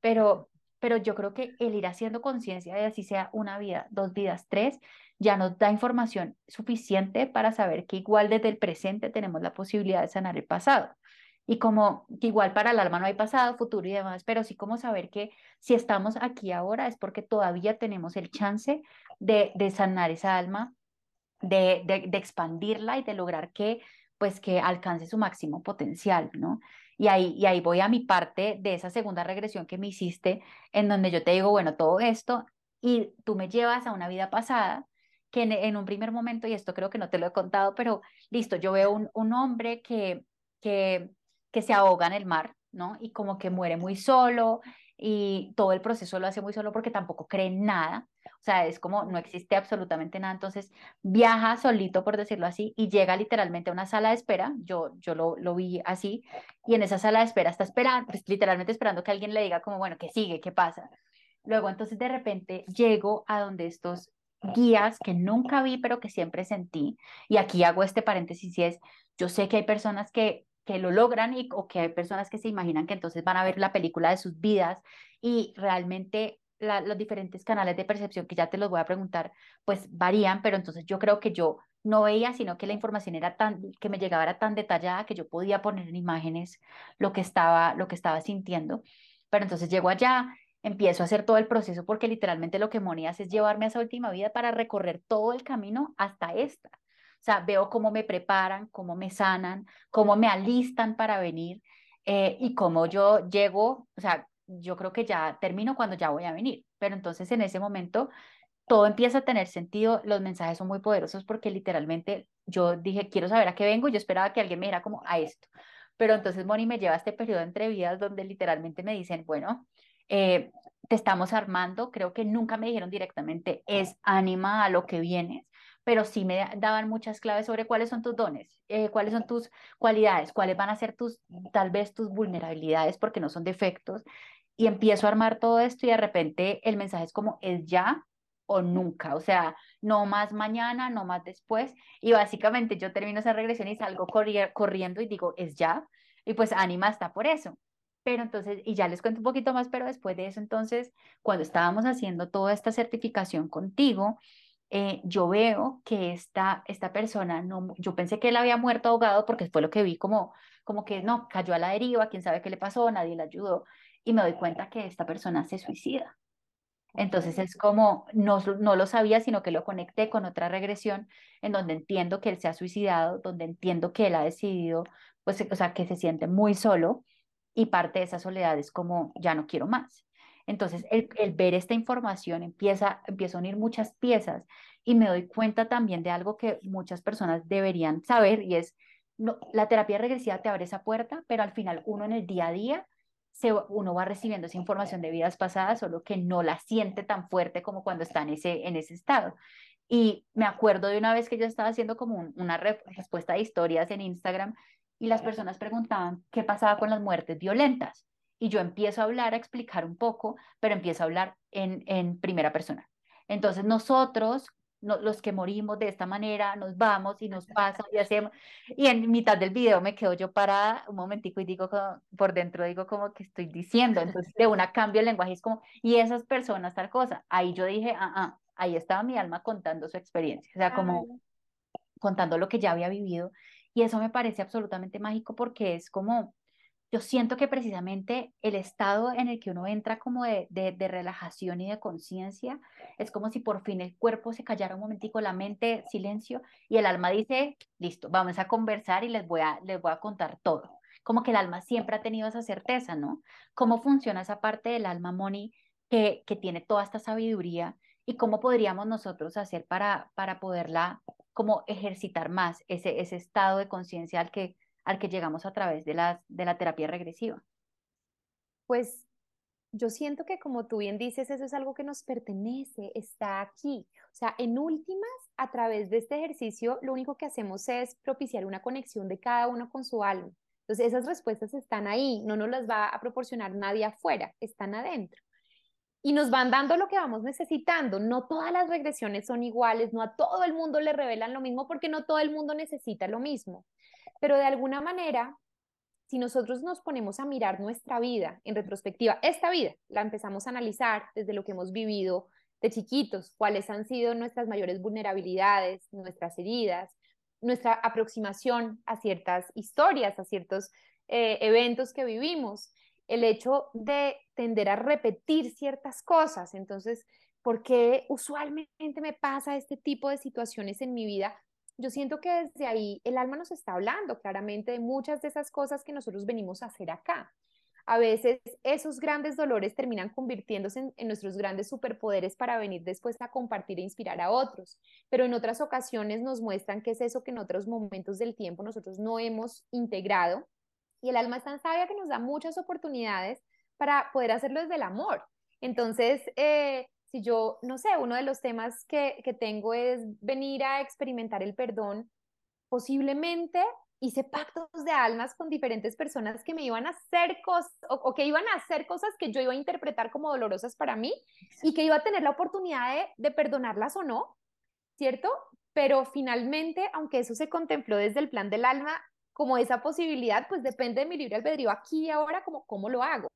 Pero, pero yo creo que el ir haciendo conciencia de así sea una vida, dos vidas, tres, ya nos da información suficiente para saber que igual desde el presente tenemos la posibilidad de sanar el pasado y como que igual para el alma no hay pasado, futuro y demás, pero sí como saber que si estamos aquí ahora es porque todavía tenemos el chance de, de sanar esa alma, de, de, de, expandirla y de lograr que pues que alcance su máximo potencial, ¿no? Y ahí, y ahí voy a mi parte de esa segunda regresión que me hiciste, en donde yo te digo, bueno, todo esto, y tú me llevas a una vida pasada, que en, en un primer momento, y esto creo que no te lo he contado, pero listo, yo veo un, un hombre que, que se ahoga en el mar, ¿no? Y como que muere muy solo y todo el proceso lo hace muy solo porque tampoco cree nada. O sea, es como no existe absolutamente nada. Entonces viaja solito, por decirlo así, y llega literalmente a una sala de espera. Yo, yo lo, lo vi así. Y en esa sala de espera está esperando, pues, literalmente esperando que alguien le diga como, bueno, ¿qué sigue? ¿Qué pasa? Luego entonces de repente llego a donde estos guías que nunca vi, pero que siempre sentí. Y aquí hago este paréntesis y es, yo sé que hay personas que que lo logran y, o que hay personas que se imaginan que entonces van a ver la película de sus vidas y realmente los diferentes canales de percepción que ya te los voy a preguntar, pues varían, pero entonces yo creo que yo no veía, sino que la información era tan, que me llegaba era tan detallada que yo podía poner en imágenes lo que estaba, lo que estaba sintiendo. Pero entonces llego allá, empiezo a hacer todo el proceso porque literalmente lo que Moni hace es llevarme a esa última vida para recorrer todo el camino hasta esta. O sea, veo cómo me preparan, cómo me sanan, cómo me alistan para venir eh, y cómo yo llego, o sea, yo creo que ya termino cuando ya voy a venir, pero entonces en ese momento todo empieza a tener sentido, los mensajes son muy poderosos porque literalmente yo dije, quiero saber a qué vengo y yo esperaba que alguien me diera como a esto. Pero entonces Moni me lleva a este periodo entre vidas donde literalmente me dicen, bueno, eh, te estamos armando, creo que nunca me dijeron directamente, es ánima a lo que vienes, pero sí me daban muchas claves sobre cuáles son tus dones, eh, cuáles son tus cualidades, cuáles van a ser tus, tal vez tus vulnerabilidades, porque no son defectos. Y empiezo a armar todo esto y de repente el mensaje es como, es ya o nunca, o sea, no más mañana, no más después. Y básicamente yo termino esa regresión y salgo corriendo y digo, es ya. Y pues ánima está por eso. Pero entonces, y ya les cuento un poquito más, pero después de eso, entonces, cuando estábamos haciendo toda esta certificación contigo, eh, yo veo que esta, esta persona, no, yo pensé que él había muerto ahogado porque fue lo que vi como, como que no, cayó a la deriva, quién sabe qué le pasó, nadie le ayudó, y me doy cuenta que esta persona se suicida. Entonces es como, no, no lo sabía, sino que lo conecté con otra regresión en donde entiendo que él se ha suicidado, donde entiendo que él ha decidido, pues, o sea, que se siente muy solo y parte de esa soledad es como, ya no quiero más. Entonces, el, ver esta información empieza, empieza a unir muchas piezas y me doy cuenta también de algo que muchas personas deberían saber y es, no, la terapia regresiva te abre esa puerta, pero al final uno en el día a día, se, uno va recibiendo esa información de vidas pasadas, solo que no la siente tan fuerte como cuando está en ese, en ese estado. Y me acuerdo de una vez que yo estaba haciendo como una respuesta de historias en Instagram y las personas preguntaban qué pasaba con las muertes violentas. Y yo empiezo a hablar, a explicar un poco, pero empiezo a hablar en, en primera persona. Entonces nosotros, los que morimos de esta manera, nos vamos y nos pasa y hacemos. Y en mitad del video me quedo yo parada un momentico y digo, por dentro digo como que estoy diciendo. Entonces de una cambio el lenguaje es como, y esas personas tal cosa. Ahí yo dije, ah, ah, ahí estaba mi alma contando su experiencia. O sea, como contando lo que ya había vivido y eso me parece absolutamente mágico porque es como, yo siento que precisamente el estado en el que uno entra como de, de, relajación y de conciencia, es como si por fin el cuerpo se callara un momentico, la mente, silencio, y el alma dice, listo, vamos a conversar y les voy a, les voy a contar todo. Como que el alma siempre ha tenido esa certeza, ¿no? ¿Cómo funciona esa parte del alma, Moni, que, que tiene toda esta sabiduría? ¿Y cómo podríamos nosotros hacer para, para poderla como ejercitar más ese, ese estado de conciencia al que, al que llegamos a través de, las, de la terapia regresiva? Pues yo siento que como tú bien dices, eso es algo que nos pertenece, está aquí. O sea, en últimas, a través de este ejercicio, lo único que hacemos es propiciar una conexión de cada uno con su alma. Entonces, esas respuestas están ahí, no nos las va a proporcionar nadie afuera, están adentro y nos van dando lo que vamos necesitando. No todas las regresiones son iguales, no a todo el mundo le revelan lo mismo porque no todo el mundo necesita lo mismo. Pero de alguna manera, si nosotros nos ponemos a mirar nuestra vida en retrospectiva, esta vida la empezamos a analizar desde lo que hemos vivido de chiquitos, cuáles han sido nuestras mayores vulnerabilidades, nuestras heridas, nuestra aproximación a ciertas historias, a ciertos eh, eventos que vivimos el hecho de tender a repetir ciertas cosas. Entonces, ¿por qué usualmente me pasa este tipo de situaciones en mi vida? Yo siento que desde ahí el alma nos está hablando claramente de muchas de esas cosas que nosotros venimos a hacer acá. A veces esos grandes dolores terminan convirtiéndose en, nuestros grandes superpoderes para venir después a compartir e inspirar a otros, pero en otras ocasiones nos muestran que es eso que en otros momentos del tiempo nosotros no hemos integrado y el alma es tan sabia que nos da muchas oportunidades para poder hacerlo desde el amor. Entonces, eh, si yo, no sé, uno de los temas que, que tengo es venir a experimentar el perdón, posiblemente hice pactos de almas con diferentes personas que me iban a hacer cosas o, que iban a hacer cosas que yo iba a interpretar como dolorosas para mí y que iba a tener la oportunidad de, de perdonarlas o no, ¿cierto? Pero finalmente, aunque eso se contempló desde el plan del alma, como esa posibilidad, pues depende de mi libre albedrío aquí y ahora, como cómo lo hago.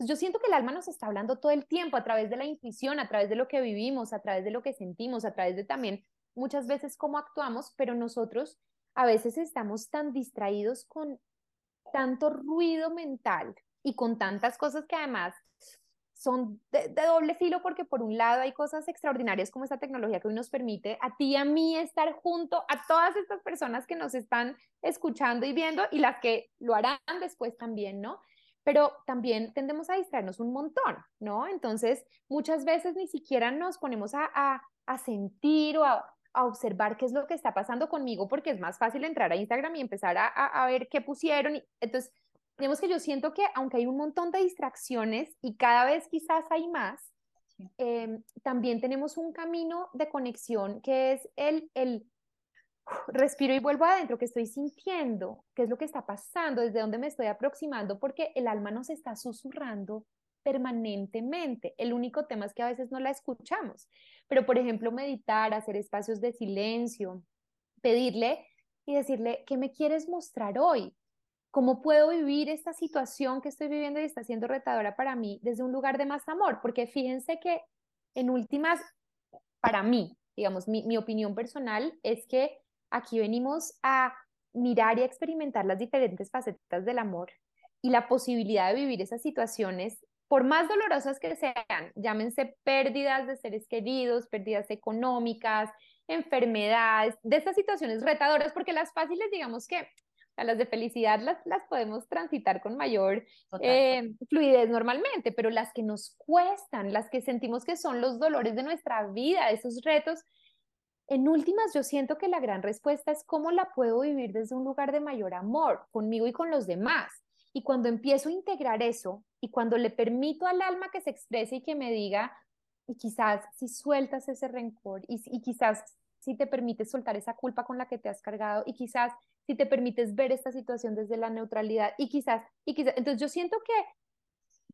Pues yo siento que el alma nos está hablando todo el tiempo a través de la intuición, a través de lo que vivimos, a través de lo que sentimos, a través de también muchas veces cómo actuamos, pero nosotros a veces estamos tan distraídos con tanto ruido mental y con tantas cosas que además son de, doble filo porque por un lado hay cosas extraordinarias como esta tecnología que hoy nos permite a ti y a mí estar junto a todas estas personas que nos están escuchando y viendo y las que lo harán después también, ¿no? Pero también tendemos a distraernos un montón, ¿no? Entonces, muchas veces ni siquiera nos ponemos a, a, a sentir o a, a, observar qué es lo que está pasando conmigo porque es más fácil entrar a Instagram y empezar a, a ver qué pusieron. Y, entonces, digamos que yo siento que aunque hay un montón de distracciones y cada vez quizás hay más, em, también tenemos un camino de conexión que es el, el respiro y vuelvo adentro, que estoy sintiendo, qué es lo que está pasando, desde dónde me estoy aproximando, porque el alma nos está susurrando permanentemente. El único tema es que a veces no la escuchamos. Pero, por ejemplo, meditar, hacer espacios de silencio, pedirle y decirle, ¿qué me quieres mostrar hoy? ¿Cómo puedo vivir esta situación que estoy viviendo y está siendo retadora para mí desde un lugar de más amor? Porque fíjense que en últimas, para mí, digamos, mi, mi opinión personal es que aquí venimos a mirar y a experimentar las diferentes facetas del amor y la posibilidad de vivir esas situaciones, por más dolorosas que sean, llámense pérdidas de seres queridos, pérdidas económicas, enfermedades, de estas situaciones retadoras, porque las fáciles, digamos que a las de felicidad las, las podemos transitar con mayor eh, fluidez normalmente, pero las que nos cuestan, las que sentimos que son los dolores de nuestra vida, esos retos, en últimas, yo siento que la gran respuesta es cómo la puedo vivir desde un lugar de mayor amor, conmigo y con los demás. Y cuando empiezo a integrar eso y cuando le permito al alma que se exprese y que me diga, y quizás si sueltas ese rencor y, quizás si te permites soltar esa culpa con la que te has cargado y quizás si te permites ver esta situación desde la neutralidad y quizás, y quizás, entonces yo siento que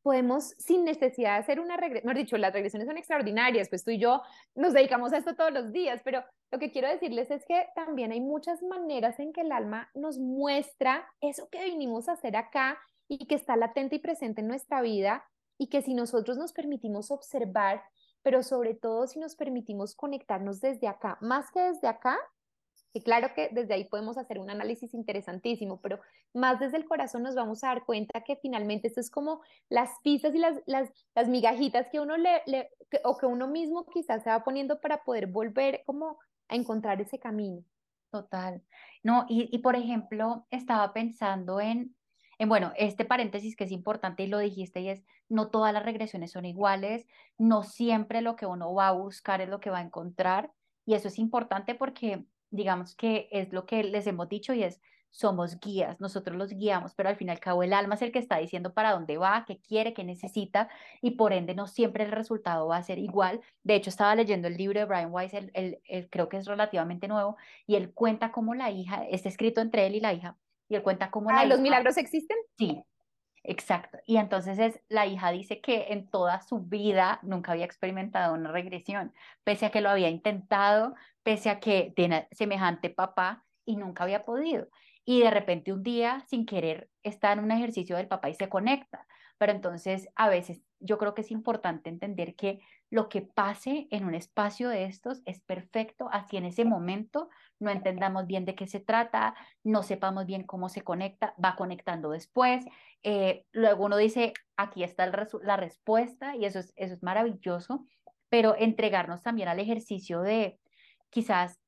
podemos, sin necesidad hacer una regresión, mejor dicho, las regresiones son extraordinarias, pues tú y yo nos dedicamos a esto todos los días, pero lo que quiero decirles es que también hay muchas maneras en que el alma nos muestra eso que vinimos a hacer acá y que está latente y presente en nuestra vida y que si nosotros nos permitimos observar, pero sobre todo si nos permitimos conectarnos desde acá, más que desde acá, y claro que desde ahí podemos hacer un análisis interesantísimo, pero más desde el corazón nos vamos a dar cuenta que finalmente esto es como las pistas y las, las, las migajitas que uno le, le o que uno mismo quizás se va poniendo para poder volver como a encontrar ese camino. Total. No, y, y por ejemplo, estaba pensando en, en, bueno, este paréntesis que es importante y lo dijiste y es, no todas las regresiones son iguales, no siempre lo que uno va a buscar es lo que va a encontrar. Y eso es importante porque digamos que es lo que les hemos dicho y es, somos guías, nosotros los guiamos, pero al fin y al cabo el alma es el que está diciendo para dónde va, qué quiere, qué necesita y por ende no siempre el resultado va a ser igual. De hecho, estaba leyendo el libro de Brian Weiss, el, el, creo que es relativamente nuevo, y él cuenta cómo la hija, está escrito entre él y la hija, y él cuenta cómo ah, la ¿los milagros existen? Sí, Exacto. Y entonces es, la hija dice que en toda su vida nunca había experimentado una regresión, pese a que lo había intentado, pese a que tiene semejante papá y nunca había podido. Y de repente un día, sin querer, está en un ejercicio del papá y se conecta. Pero entonces a veces yo creo que es importante entender que lo que pase en un espacio de estos es perfecto, así en ese momento no entendamos bien de qué se trata, no sepamos bien cómo se conecta, va conectando después. Eh, luego uno dice, aquí está la respuesta y eso es, eso es maravilloso, pero entregarnos también al ejercicio de quizás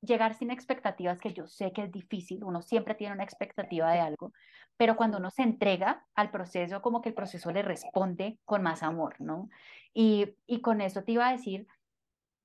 llegar sin expectativas, que yo sé que es difícil, uno siempre tiene una expectativa de algo, pero cuando uno se entrega al proceso, como que el proceso le responde con más amor, ¿no? Y, y con eso te iba a decir,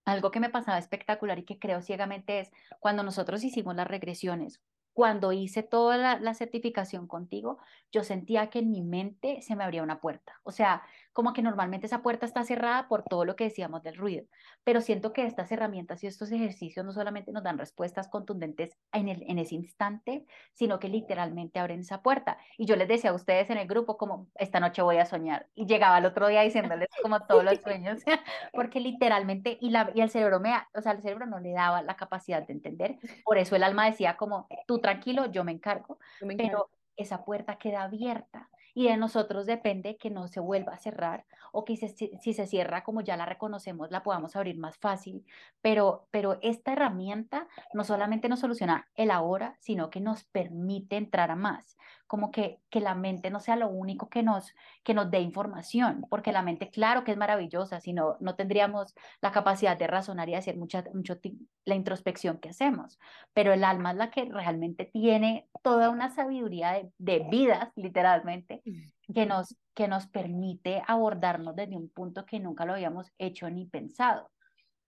algo que me pasaba espectacular y que creo ciegamente es cuando nosotros hicimos las regresiones, cuando hice toda la, la, certificación contigo, yo sentía que en mi mente se me abría una puerta. O sea, como que normalmente esa puerta está cerrada por todo lo que decíamos del ruido, pero siento que estas herramientas y estos ejercicios no solamente nos dan respuestas contundentes en, el, en ese instante, sino que literalmente abren esa puerta. Y yo les decía a ustedes en el grupo como, esta noche voy a soñar. Y llegaba el otro día diciéndoles como todos los sueños, porque literalmente, y, la, y el cerebro me, o sea, el cerebro no le daba la capacidad de entender. Por eso el alma decía como, tú tranquilo, yo me encargo. Yo me encargo. Pero esa puerta queda abierta y de nosotros depende que no se vuelva a cerrar o que si se cierra como ya la reconocemos la podamos abrir más fácil, pero, pero esta herramienta no solamente nos soluciona el ahora, sino que nos permite entrar a más, como que, que la mente no sea lo único que nos, que nos dé información, porque la mente claro que es maravillosa, sino no tendríamos la capacidad de razonar y hacer mucha, mucho la introspección que hacemos, pero el alma es la que realmente tiene toda una sabiduría de, de vidas, literalmente, que nos, que nos permite abordarnos desde un punto que nunca lo habíamos hecho ni pensado.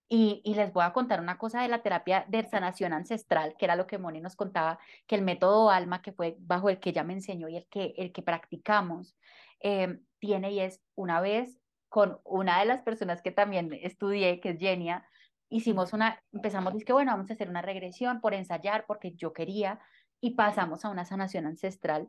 Y, y, les voy a contar una cosa de la terapia de sanación ancestral, que era lo que Moni nos contaba, que el método Alma, que fue bajo el que ella me enseñó y el que, el que practicamos, eh, tiene y es una vez con una de las personas que también estudié, que es Genia, hicimos una, empezamos, es que bueno, vamos a hacer una regresión por ensayar, porque yo quería, y pasamos a una sanación ancestral.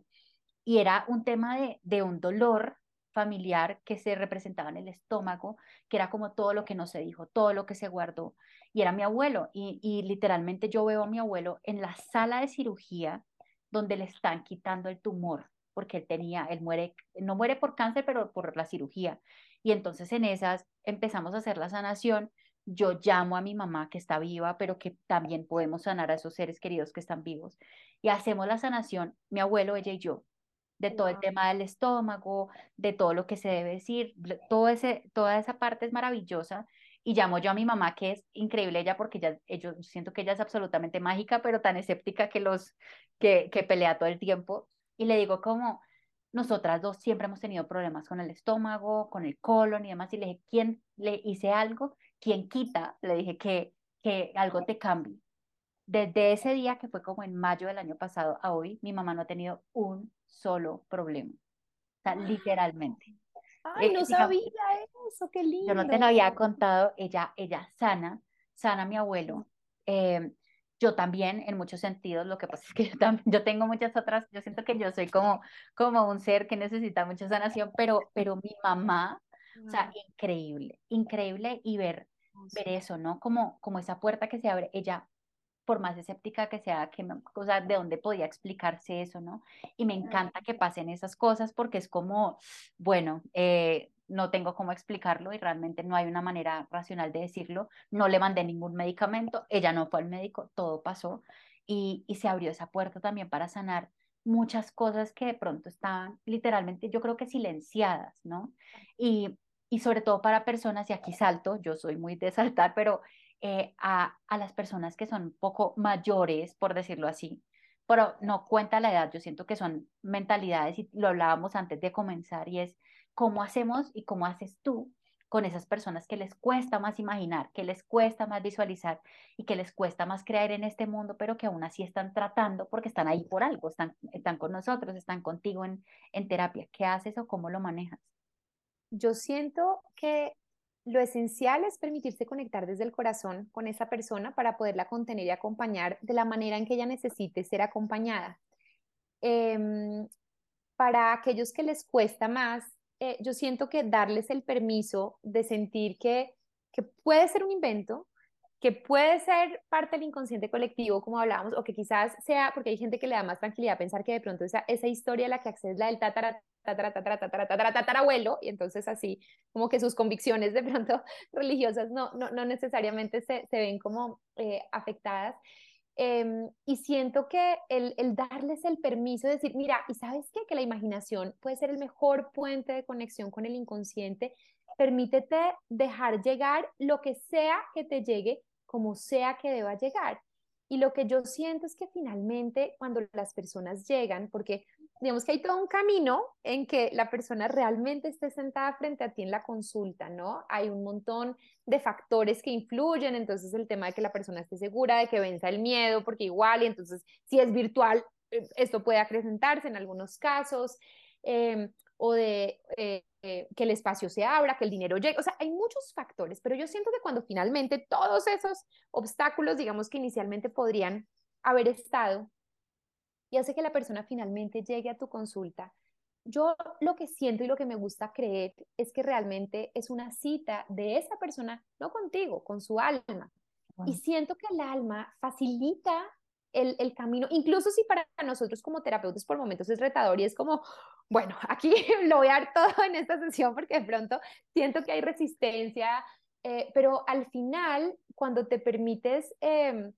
Y era un tema de, de un dolor familiar que se representaba en el estómago, que era como todo lo que no se dijo, todo lo que se guardó. Y era mi abuelo. Y, literalmente yo veo a mi abuelo en la sala de cirugía donde le están quitando el tumor, porque él tenía, él muere, no muere por cáncer, pero por la cirugía. Y entonces en esas empezamos a hacer la sanación. Yo llamo a mi mamá que está viva, pero que también podemos sanar a esos seres queridos que están vivos. Y hacemos la sanación, mi abuelo, ella y yo, de todo el tema del estómago, de todo lo que se debe decir, todo ese, toda esa parte es maravillosa. Y llamo yo a mi mamá, que es increíble ella, porque ella, yo siento que ella es absolutamente mágica, pero tan escéptica que los, que, que pelea todo el tiempo. Y le digo como, nosotras dos siempre hemos tenido problemas con el estómago, con el colon y demás, y le dije, ¿quién le hice algo? ¿Quién quita? Le dije que, que algo te cambie. Desde ese día, que fue como en mayo del año pasado a hoy, mi mamá no ha tenido un solo problema. O sea, literalmente. Ay, no sabía eso, qué lindo. Yo no te lo había contado, ella, ella sana, sana a mi abuelo. Eh, yo también en muchos sentidos, lo que pasa es que yo, también, yo tengo muchas otras, yo siento que yo soy como, como un ser que necesita mucha sanación, pero, pero mi mamá, o sea, increíble, increíble y ver, ver eso, ¿no? Como, como esa puerta que se abre, ella, por más escéptica que sea, que o sea, de dónde podía explicarse eso, ¿no? Y me encanta que pasen esas cosas porque es como, bueno, eh, no tengo cómo explicarlo y realmente no hay una manera racional de decirlo. No le mandé ningún medicamento, ella no fue al médico, todo pasó y, y se abrió esa puerta también para sanar muchas cosas que de pronto estaban literalmente, yo creo que silenciadas, ¿no? Y, y sobre todo para personas, y aquí salto, yo soy muy de saltar, pero eh, a, a las personas que son un poco mayores, por decirlo así, pero no cuenta la edad, yo siento que son mentalidades y lo hablábamos antes de comenzar y es cómo hacemos y cómo haces tú con esas personas que les cuesta más imaginar, que les cuesta más visualizar y que les cuesta más creer en este mundo, pero que aún así están tratando porque están ahí por algo, están, están con nosotros, están contigo en, en terapia. ¿Qué haces o cómo lo manejas? Yo siento que lo esencial es permitirse conectar desde el corazón con esa persona para poderla contener y acompañar de la manera en que ella necesite ser acompañada. Em, para aquellos que les cuesta más, eh, yo siento que darles el permiso de sentir que, que puede ser un invento, que puede ser parte del inconsciente colectivo, como hablábamos, o que quizás sea, porque hay gente que le da más tranquilidad pensar que de pronto esa, esa historia a la que accede es la del tatara, y entonces así, como que sus convicciones de pronto religiosas no, no, no necesariamente se, se ven como eh, afectadas. Em, y siento que el, el, darles el permiso de decir, mira, ¿y sabes qué? Que la imaginación puede ser el mejor puente de conexión con el inconsciente. Permítete dejar llegar lo que sea que te llegue, como sea que deba llegar. Y lo que yo siento es que finalmente cuando las personas llegan, porque digamos que hay todo un camino en que la persona realmente esté sentada frente a ti en la consulta, ¿no? Hay un montón de factores que influyen, entonces el tema de que la persona esté segura, de que venza el miedo, porque igual, y entonces si es virtual, eh, esto puede acrecentarse en algunos casos, em, o de eh, eh, que el espacio se abra, que el dinero llegue, o sea, hay muchos factores, pero yo siento que cuando finalmente todos esos obstáculos, digamos que inicialmente podrían haber estado, y hace que la persona finalmente llegue a tu consulta, yo lo que siento y lo que me gusta creer es que realmente es una cita de esa persona, no contigo, con su alma. Y siento que el alma facilita el, camino, incluso si para nosotros como terapeutas por momentos es retador y es como, bueno, aquí lo voy a dar todo en esta sesión porque de pronto siento que hay resistencia, eh, pero al final, cuando te permites eh,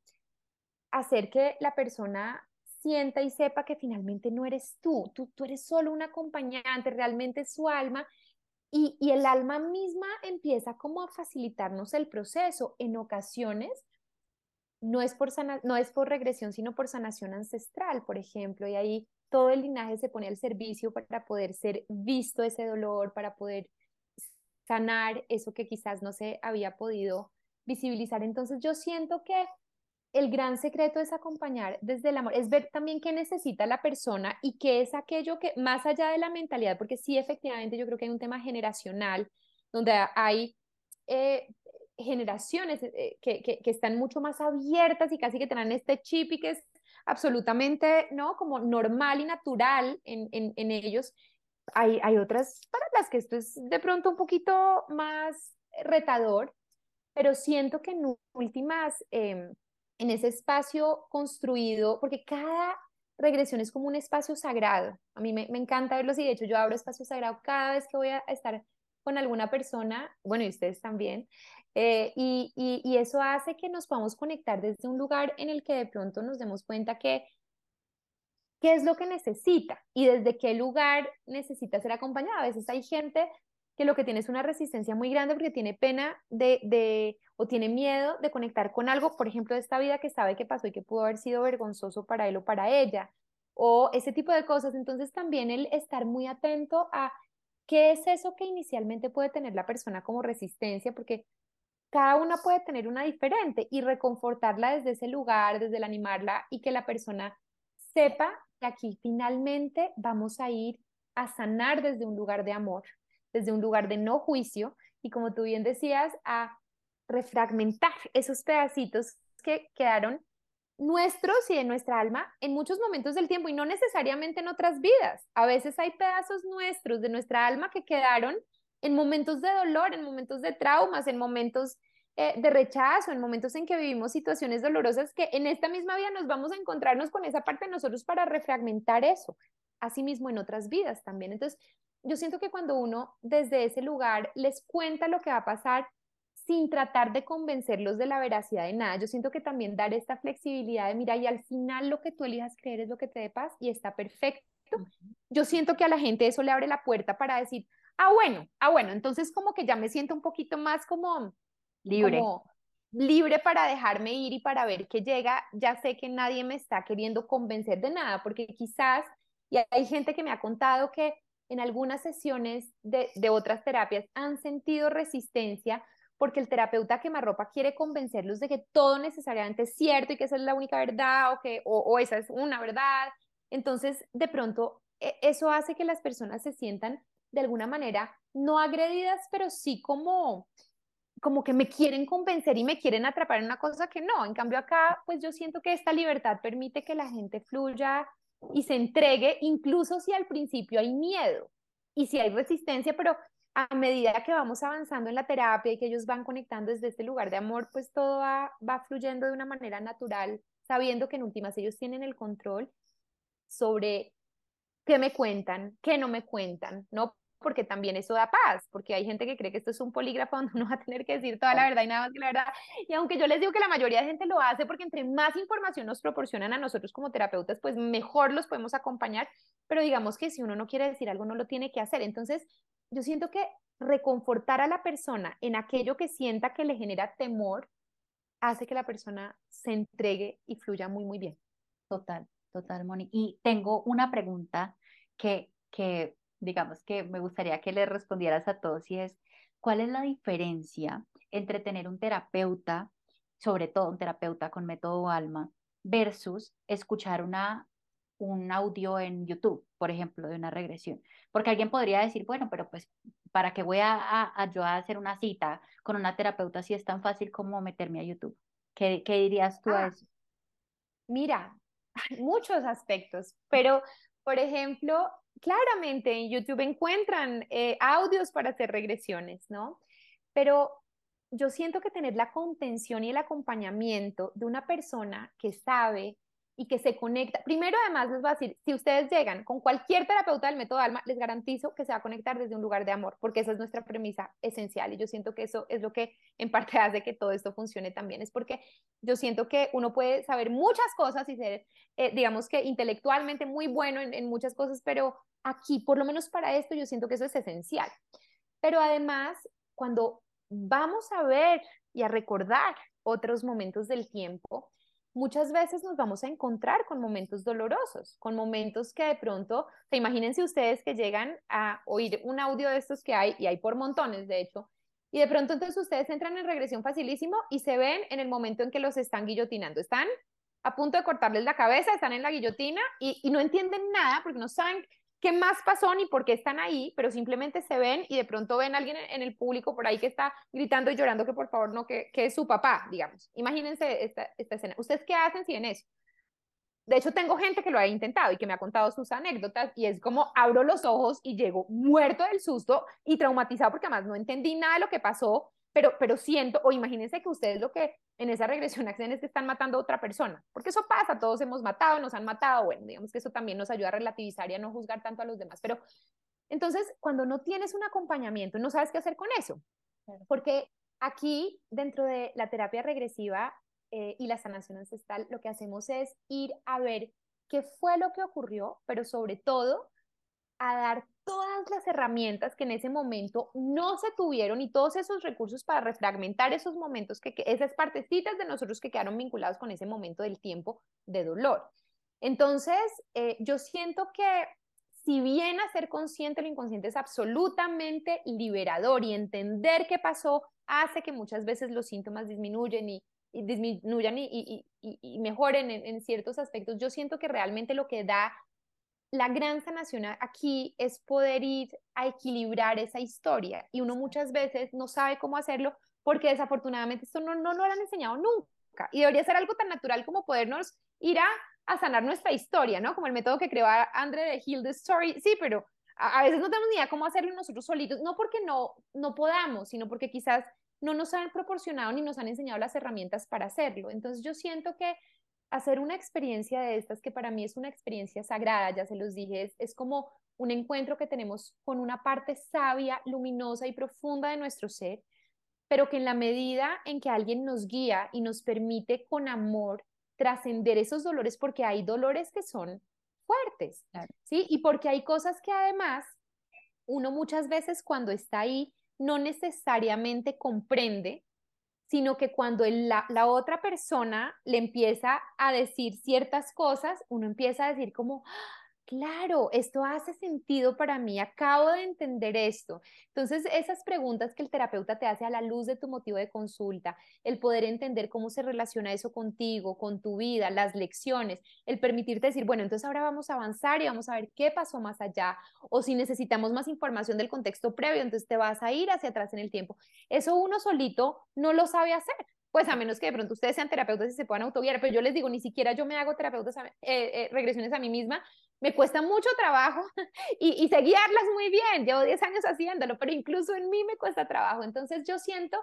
hacer que la persona sienta y sepa que finalmente no eres tú, tú, tú eres solo un acompañante, realmente es su alma, y, y el alma misma empieza como a facilitarnos el proceso. En ocasiones, no es, por sana, no es por regresión, sino por sanación ancestral, por ejemplo, y ahí todo el linaje se pone al servicio para poder ser visto ese dolor, para poder sanar eso que quizás no se había podido visibilizar. Entonces yo siento que el gran secreto es acompañar desde el amor, es ver también qué necesita la persona y qué es aquello que, más allá de la mentalidad, porque sí, efectivamente, yo creo que hay un tema generacional, donde hay eh, generaciones eh, que, que, están mucho más abiertas y casi que tienen este chip y que es absolutamente, ¿no? Como normal y natural en, en, ellos. Hay, hay otras para las que esto es de pronto un poquito más retador, pero siento que en últimas... Eh, en ese espacio construido, porque cada regresión es como un espacio sagrado. A mí me, me encanta verlos y de hecho yo abro espacio sagrado cada vez que voy a estar con alguna persona, bueno, y ustedes también, eh, y, y, y, eso hace que nos podamos conectar desde un lugar en el que de pronto nos demos cuenta que qué es lo que necesita y desde qué lugar necesita ser acompañada. A veces hay gente que lo que tiene es una resistencia muy grande porque tiene pena de, de, o tiene miedo de conectar con algo, por ejemplo, de esta vida que sabe que pasó y que pudo haber sido vergonzoso para él o para ella, o ese tipo de cosas. Entonces también el estar muy atento a qué es eso que inicialmente puede tener la persona como resistencia, porque cada una puede tener una diferente y reconfortarla desde ese lugar, desde el animarla y que la persona sepa que aquí finalmente vamos a ir a sanar desde un lugar de amor desde un lugar de no juicio y como tú bien decías, a refragmentar esos pedacitos que quedaron nuestros y de nuestra alma en muchos momentos del tiempo y no necesariamente en otras vidas. A veces hay pedazos nuestros de nuestra alma que quedaron en momentos de dolor, en momentos de traumas, en momentos eh, de rechazo, en momentos en que vivimos situaciones dolorosas que en esta misma vida nos vamos a encontrarnos con esa parte de nosotros para refragmentar eso. Asimismo en otras vidas también. Entonces, yo siento que cuando uno desde ese lugar les cuenta lo que va a pasar sin tratar de convencerlos de la veracidad de nada, yo siento que también dar esta flexibilidad de, mira, y al final lo que tú elijas creer es lo que te dé paz y está perfecto. Yo siento que a la gente eso le abre la puerta para decir, ah, bueno, ah, bueno, entonces como que ya me siento un poquito más como libre. libre para dejarme ir y para ver qué llega, ya sé que nadie me está queriendo convencer de nada, porque quizás, y hay gente que me ha contado que en algunas sesiones de, de otras terapias han sentido resistencia porque el terapeuta quemarropa quiere convencerlos de que todo necesariamente es cierto y que esa es la única verdad o que o, esa es una verdad. Entonces, de pronto, e, eso hace que las personas se sientan de alguna manera no agredidas, pero sí como como que me quieren convencer y me quieren atrapar en una cosa que no. En cambio acá, pues yo siento que esta libertad permite que la gente fluya y se entregue, incluso si al principio hay miedo y si hay resistencia, pero a medida que vamos avanzando en la terapia y que ellos van conectando desde este lugar de amor, pues todo va, va fluyendo de una manera natural, sabiendo que en últimas ellos tienen el control sobre qué me cuentan, qué no me cuentan, ¿no? porque también eso da paz, porque hay gente que cree que esto es un polígrafo donde uno va a tener que decir toda la verdad y nada más que la verdad. Y aunque yo les digo que la mayoría de gente lo hace porque entre más información nos proporcionan a nosotros como terapeutas, pues mejor los podemos acompañar, pero digamos que si uno no quiere decir algo, no lo tiene que hacer. Entonces, yo siento que reconfortar a la persona en aquello que sienta que le genera temor hace que la persona se entregue y fluya muy, muy bien. Total, total, Moni. Y tengo una pregunta que, que digamos que me gustaría que le respondieras a todos y es, ¿cuál es la diferencia entre tener un terapeuta, sobre todo un terapeuta con método alma, versus escuchar una, un audio en YouTube, por ejemplo, de una regresión? Porque alguien podría decir, bueno, pero pues, ¿para qué voy a, a, yo a hacer una cita con una terapeuta si es tan fácil como meterme a YouTube? ¿Qué, qué dirías tú a ah. eso? Mira, muchos aspectos, pero, por ejemplo, claramente en YouTube encuentran eh, audios para hacer regresiones, ¿no? Pero yo siento que tener la contención y el acompañamiento de una persona que sabe y que se conecta, primero además les voy a decir, si ustedes llegan con cualquier terapeuta del método Alma, les garantizo que se va a conectar desde un lugar de amor, porque esa es nuestra premisa esencial y yo siento que eso es lo que en parte hace que todo esto funcione también, es porque yo siento que uno puede saber muchas cosas y ser, eh, digamos que intelectualmente muy bueno en, en muchas cosas, pero aquí, por lo menos para esto, yo siento que eso es esencial. Pero además, cuando vamos a ver y a recordar otros momentos del tiempo, muchas veces nos vamos a encontrar con momentos dolorosos, con momentos que de pronto, imagínense ustedes que llegan a oír un audio de estos que hay, y hay por montones, de hecho, Y de pronto entonces ustedes entran en regresión facilísimo y se ven en el momento en que los están guillotinando. Están a punto de cortarles la cabeza, están en la guillotina y, y no entienden nada porque no saben qué más pasó ni por qué están ahí, pero simplemente se ven y de pronto ven a alguien en el público por ahí que está gritando y llorando que por favor no, que, que es su papá, digamos. Imagínense esta, esta escena. ¿Ustedes qué hacen si ven eso? De hecho, tengo gente que lo ha intentado y que me ha contado sus anécdotas y es como abro los ojos y llego muerto del susto y traumatizado porque además no entendí nada de lo que pasó, pero, pero siento, o imagínense que ustedes lo que en esa regresión hacen es que están matando a otra persona, porque eso pasa, todos hemos matado, nos han matado, bueno, digamos que eso también nos ayuda a relativizar y a no juzgar tanto a los demás, pero entonces cuando no tienes un acompañamiento, no sabes qué hacer con eso, porque aquí dentro de la terapia regresiva eh, y la sanación ancestral, lo que hacemos es ir a ver qué fue lo que ocurrió, pero sobre todo a dar todas las herramientas que en ese momento no se tuvieron y todos esos recursos para refragmentar esos momentos, que, esas partecitas de nosotros que quedaron vinculados con ese momento del tiempo de dolor. Entonces, eh, yo siento que si bien hacer consciente lo inconsciente es absolutamente liberador y entender qué pasó hace que muchas veces los síntomas disminuyen y, y disminuyan y, y, mejoren en, ciertos aspectos, yo siento que realmente lo que da la gran sanación aquí es poder ir a equilibrar esa historia y uno muchas veces no sabe cómo hacerlo porque desafortunadamente esto no, no, no lo han enseñado nunca y debería ser algo tan natural como podernos ir a, a sanar nuestra historia, ¿no? Como el método que creó André de Heal the Story, sí, pero a, a, veces no tenemos ni idea cómo hacerlo nosotros solitos, no porque no, no podamos, sino porque quizás no nos han proporcionado ni nos han enseñado las herramientas para hacerlo. Entonces yo siento que hacer una experiencia de estas, que para mí es una experiencia sagrada, ya se los dije, es, como un encuentro que tenemos con una parte sabia, luminosa y profunda de nuestro ser, pero que en la medida en que alguien nos guía y nos permite con amor trascender esos dolores, porque hay dolores que son fuertes, ¿sí? Y porque hay cosas que además uno muchas veces cuando está ahí no necesariamente comprende, sino que cuando la, otra persona le empieza a decir ciertas cosas, uno empieza a decir como, claro, esto hace sentido para mí, acabo de entender esto. Entonces, esas preguntas que el terapeuta te hace a la luz de tu motivo de consulta, el poder entender cómo se relaciona eso contigo, con tu vida, las lecciones, el permitirte decir, bueno, entonces ahora vamos a avanzar y vamos a ver qué pasó más allá, o si necesitamos más información del contexto previo, entonces te vas a ir hacia atrás en el tiempo. Eso uno solito no lo sabe hacer pues a menos que de pronto ustedes sean terapeutas y se puedan autoguiar, pero yo les digo, ni siquiera yo me hago terapeutas, eh, eh, regresiones a mí misma, me cuesta mucho trabajo y, y sé guiarlas muy bien, llevo 10 años haciéndolo, pero incluso en mí me cuesta trabajo. Entonces yo siento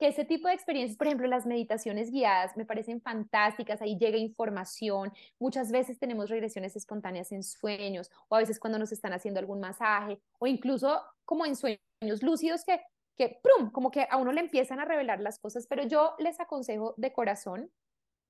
que ese tipo de experiencias, por ejemplo, las meditaciones guiadas me parecen fantásticas, ahí llega información, muchas veces tenemos regresiones espontáneas en sueños o a veces cuando nos están haciendo algún masaje o incluso como en sueños lúcidos que, que ¡prum!, como que a uno le empiezan a revelar las cosas, pero yo les aconsejo de corazón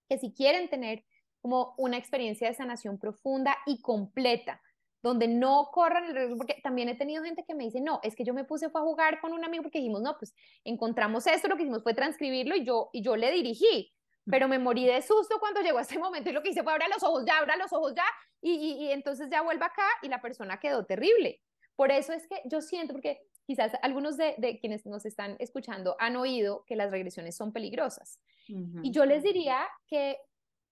que si quieren tener como una experiencia de sanación profunda y completa, donde no corran el riesgo, porque también he tenido gente que me dice, no, es que yo me puse fue a jugar con un amigo porque dijimos, no, pues encontramos esto, lo que hicimos fue transcribirlo y yo, y yo le dirigí, pero me morí de susto cuando llegó ese momento y lo que hice fue abra los ojos ya, abra los ojos ya, y, y, y entonces ya vuelva acá y la persona quedó terrible. Por eso es que yo siento, porque quizás algunos de, de, quienes nos están escuchando han oído que las regresiones son peligrosas. Y yo les diría que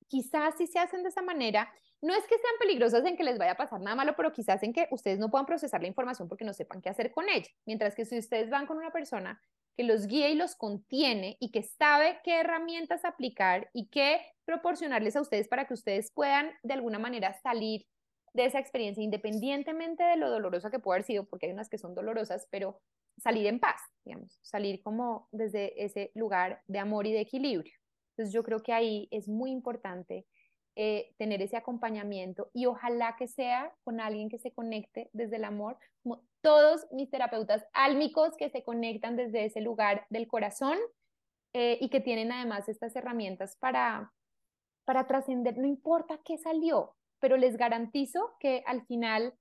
quizás si se hacen de esa manera, no es que sean peligrosas en que les vaya a pasar nada malo, pero quizás en que ustedes no puedan procesar la información porque no sepan qué hacer con ella. Mientras que si ustedes van con una persona que los guía y los contiene y que sabe qué herramientas aplicar y qué proporcionarles a ustedes para que ustedes puedan de alguna manera salir de esa experiencia, independientemente de lo dolorosa que pueda haber sido, porque hay unas que son dolorosas, pero salir en paz, digamos, salir como desde ese lugar de amor y de equilibrio. Entonces yo creo que ahí es muy importante eh, tener ese acompañamiento y ojalá que sea con alguien que se conecte desde el amor, como todos mis terapeutas álmicos que se conectan desde ese lugar del corazón eh, y que tienen además estas herramientas para, para trascender, no importa qué salió, pero les garantizo que al final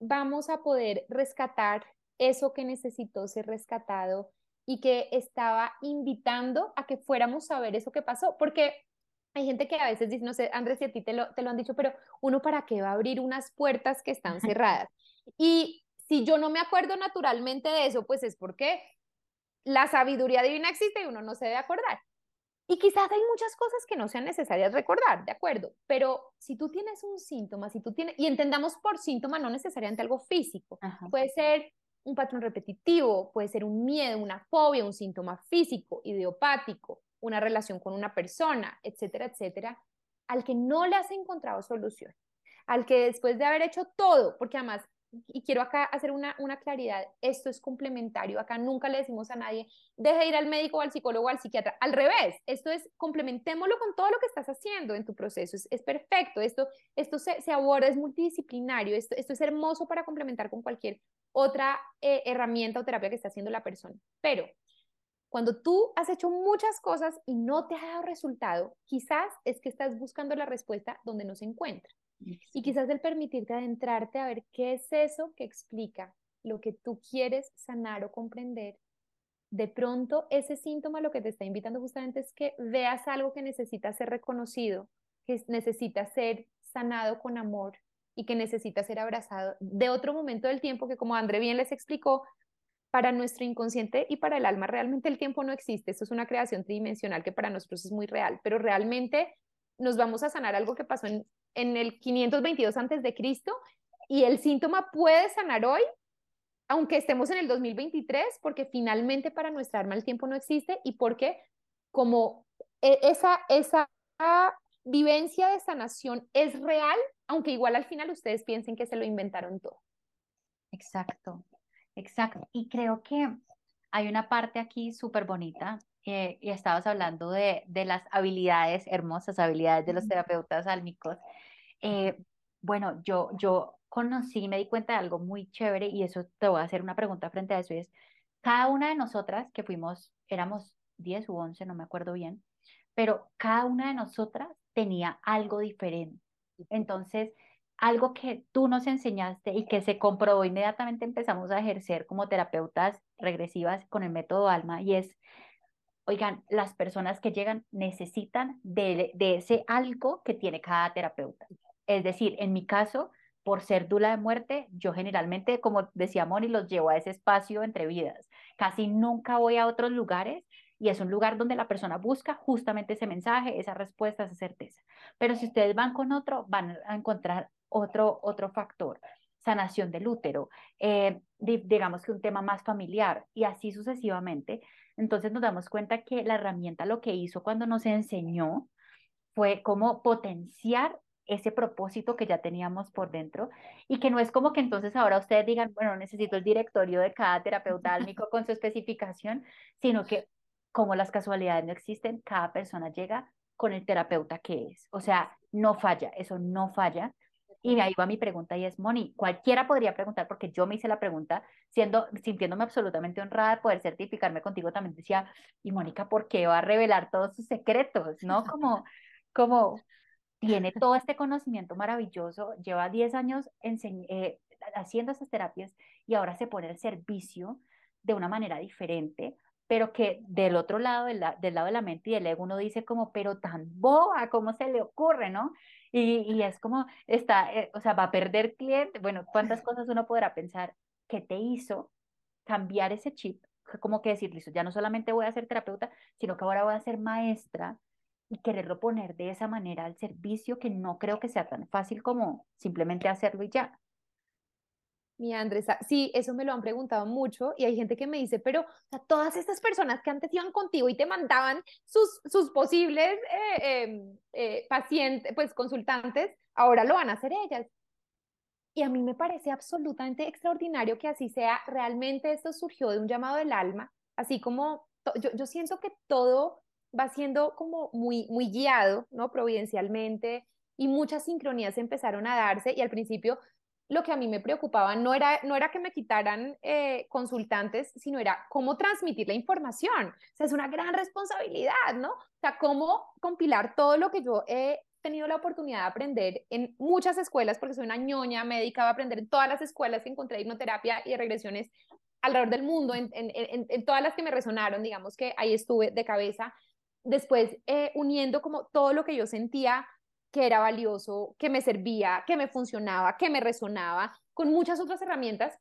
vamos a poder rescatar eso que necesitó ser rescatado y que estaba invitando a que fuéramos a ver eso que pasó, porque hay gente que a veces dice, no sé, Andrés, si a ti te lo, te lo han dicho, pero uno para qué va a abrir unas puertas que están cerradas. Y si yo no me acuerdo naturalmente de eso, pues es porque la sabiduría divina existe y uno no se debe acordar. Y quizás hay muchas cosas que no sean necesarias recordar, de acuerdo, pero si tú tienes un síntoma, si tú tienes, y entendamos por síntoma no necesariamente algo físico, puede ser un patrón repetitivo, puede ser un miedo, una fobia, un síntoma físico, idiopático, una relación con una persona, etcétera, etcétera, al que no le has encontrado solución, al que después de haber hecho todo, porque además y quiero acá hacer una, una, claridad, esto es complementario, acá nunca le decimos a nadie, deje de ir al médico al psicólogo al psiquiatra, al revés, esto es, complementémoslo con todo lo que estás haciendo en tu proceso, es, es perfecto, esto, esto se, se, aborda, es multidisciplinario, esto, esto es hermoso para complementar con cualquier otra eh, herramienta o terapia que está haciendo la persona, pero cuando tú has hecho muchas cosas y no te ha dado resultado, quizás es que estás buscando la respuesta donde no se encuentra. Y quizás el permitirte adentrarte a ver qué es eso que explica lo que tú quieres sanar o comprender. De pronto, ese síntoma lo que te está invitando justamente es que veas algo que necesita ser reconocido, que necesita ser sanado con amor y que necesita ser abrazado de otro momento del tiempo que, como André bien les explicó, para nuestro inconsciente y para el alma realmente el tiempo no existe. Esto es una creación tridimensional que para nosotros es muy real, pero realmente nos vamos a sanar algo que pasó en, en el 522 antes de Cristo y el síntoma puede sanar hoy, aunque estemos en el 2023, porque finalmente para nuestra alma el tiempo no existe y porque como e, esa, esa vivencia de sanación es real, aunque igual al final ustedes piensen que se lo inventaron todo. Exacto, exacto. Y creo que hay una parte aquí súper bonita eh, y estabas hablando de, de, las habilidades, hermosas habilidades de los terapeutas álmicos. Eh, bueno, yo, yo conocí, me di cuenta de algo muy chévere y eso te voy a hacer una pregunta frente a eso. es, cada una de nosotras que fuimos, éramos 10 u 11, no me acuerdo bien, pero cada una de nosotras tenía algo diferente. Entonces, algo que tú nos enseñaste y que se comprobó inmediatamente empezamos a ejercer como terapeutas regresivas con el método Alma y es oigan, las personas que llegan necesitan de, ese algo que tiene cada terapeuta. Es decir, en mi caso, por ser dula de muerte, yo generalmente, como decía Moni, los llevo a ese espacio entre vidas. Casi nunca voy a otros lugares y es un lugar donde la persona busca justamente ese mensaje, esa respuesta, esa certeza. Pero si ustedes van con otro, van a encontrar otro, otro factor sanación del útero, eh, digamos que un tema más familiar y así sucesivamente. Entonces nos damos cuenta que la herramienta lo que hizo cuando nos enseñó fue cómo potenciar ese propósito que ya teníamos por dentro y que no es como que entonces ahora ustedes digan, bueno, necesito el directorio de cada terapeuta álmico con su especificación, sino que como las casualidades no existen, cada persona llega con el terapeuta que es. O sea, no falla, eso no falla. Y ahí va mi pregunta y es, Moni, cualquiera podría preguntar, porque yo me hice la pregunta, siendo, sintiéndome absolutamente honrada de poder certificarme contigo, también decía, y Mónica, ¿por qué va a revelar todos sus secretos? ¿No? Como, como tiene todo este conocimiento maravilloso, lleva 10 años eh, haciendo esas terapias y ahora se pone al servicio de una manera diferente, pero que del otro lado, del, del lado de la mente y del ego, uno dice como, pero tan boba, ¿cómo se le ocurre, no? Y, y es como, está, eh, o sea, va a perder cliente. Bueno, ¿cuántas cosas uno podrá pensar que te hizo cambiar ese chip? Como que decir, listo, ya no solamente voy a ser terapeuta, sino que ahora voy a ser maestra y quererlo poner de esa manera al servicio que no creo que sea tan fácil como simplemente hacerlo y ya. Mi Andrés, sí, eso me lo han preguntado mucho y hay gente que me dice, pero todas estas personas que antes iban contigo y te mandaban sus, sus posibles eh, em, eh, pacientes, pues consultantes, ahora lo van a hacer ellas. Y a mí me parece absolutamente extraordinario que así sea. Realmente esto surgió de un llamado del alma, así como yo, yo siento que todo va siendo como muy, muy guiado, ¿no? Providencialmente y muchas sincronías empezaron a darse y al principio lo que a mí me preocupaba no era, no era que me quitaran eh, consultantes, sino era cómo transmitir la información. O sea, es una gran responsabilidad, ¿no? O sea, cómo compilar todo lo que yo he tenido la oportunidad de aprender en muchas escuelas, porque soy una ñoña médica, voy a aprender en todas las escuelas que encontré hipnoterapia y regresiones alrededor del mundo, en, en, en, todas las que me resonaron, digamos que ahí estuve de cabeza. Después, eh, uniendo como todo lo que yo sentía que era valioso, que me servía, que me funcionaba, que me resonaba, con muchas otras herramientas.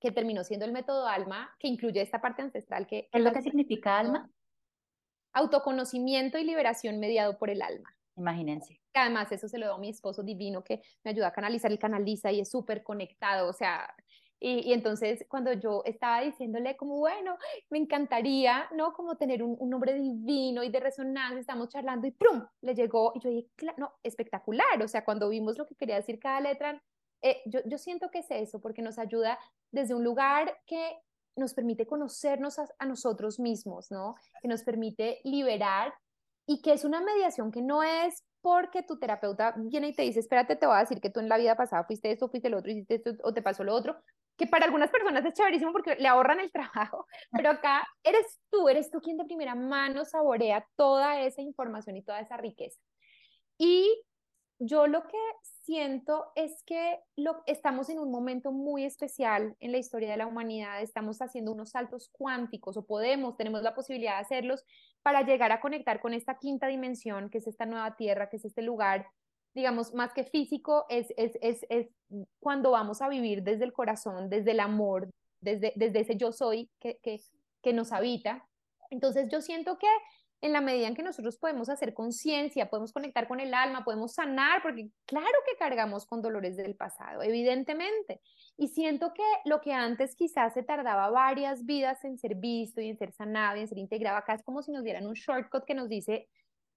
que terminó siendo el método alma, que incluye esta parte ancestral que... ¿Qué es lo que significa alma? Autoconocimiento y liberación mediado por el alma. Imagínense. Además, eso se lo doy a mi esposo divino que me ayuda a canalizar, el canaliza y es súper conectado, o sea, y, entonces cuando yo estaba diciéndole como, bueno, me encantaría, ¿no? Como tener un, un nombre divino y de resonancia, estamos charlando y ¡prum! Le llegó y yo dije, no, espectacular, o sea, cuando vimos lo que quería decir cada letra, eh, yo, yo siento que es eso, porque nos ayuda desde un lugar que nos permite conocernos a, a nosotros mismos, ¿no? Que nos permite liberar y que es una mediación que no es porque tu terapeuta viene y te dice, espérate, te voy a decir que tú en la vida pasada fuiste esto, fuiste lo otro, hiciste esto o te pasó lo otro, que para algunas personas es chéverísimo porque le ahorran el trabajo, pero acá eres tú, eres tú quien de primera mano saborea toda esa información y toda esa riqueza. Y yo lo que siento es que lo, estamos en un momento muy especial en la historia de la humanidad, estamos haciendo unos saltos cuánticos o podemos, tenemos la posibilidad de hacerlos para llegar a conectar con esta quinta dimensión, que es esta nueva tierra, que es este lugar digamos, más que físico, es, es, es, es, cuando vamos a vivir desde el corazón, desde el amor, desde, desde ese yo soy que, que, que nos habita. Entonces yo siento que en la medida en que nosotros podemos hacer conciencia, podemos conectar con el alma, podemos sanar, porque claro que cargamos con dolores del pasado, evidentemente. Y siento que lo que antes quizás se tardaba varias vidas en ser visto y en ser sanado y en ser integrado, acá es como si nos dieran un shortcut que nos dice,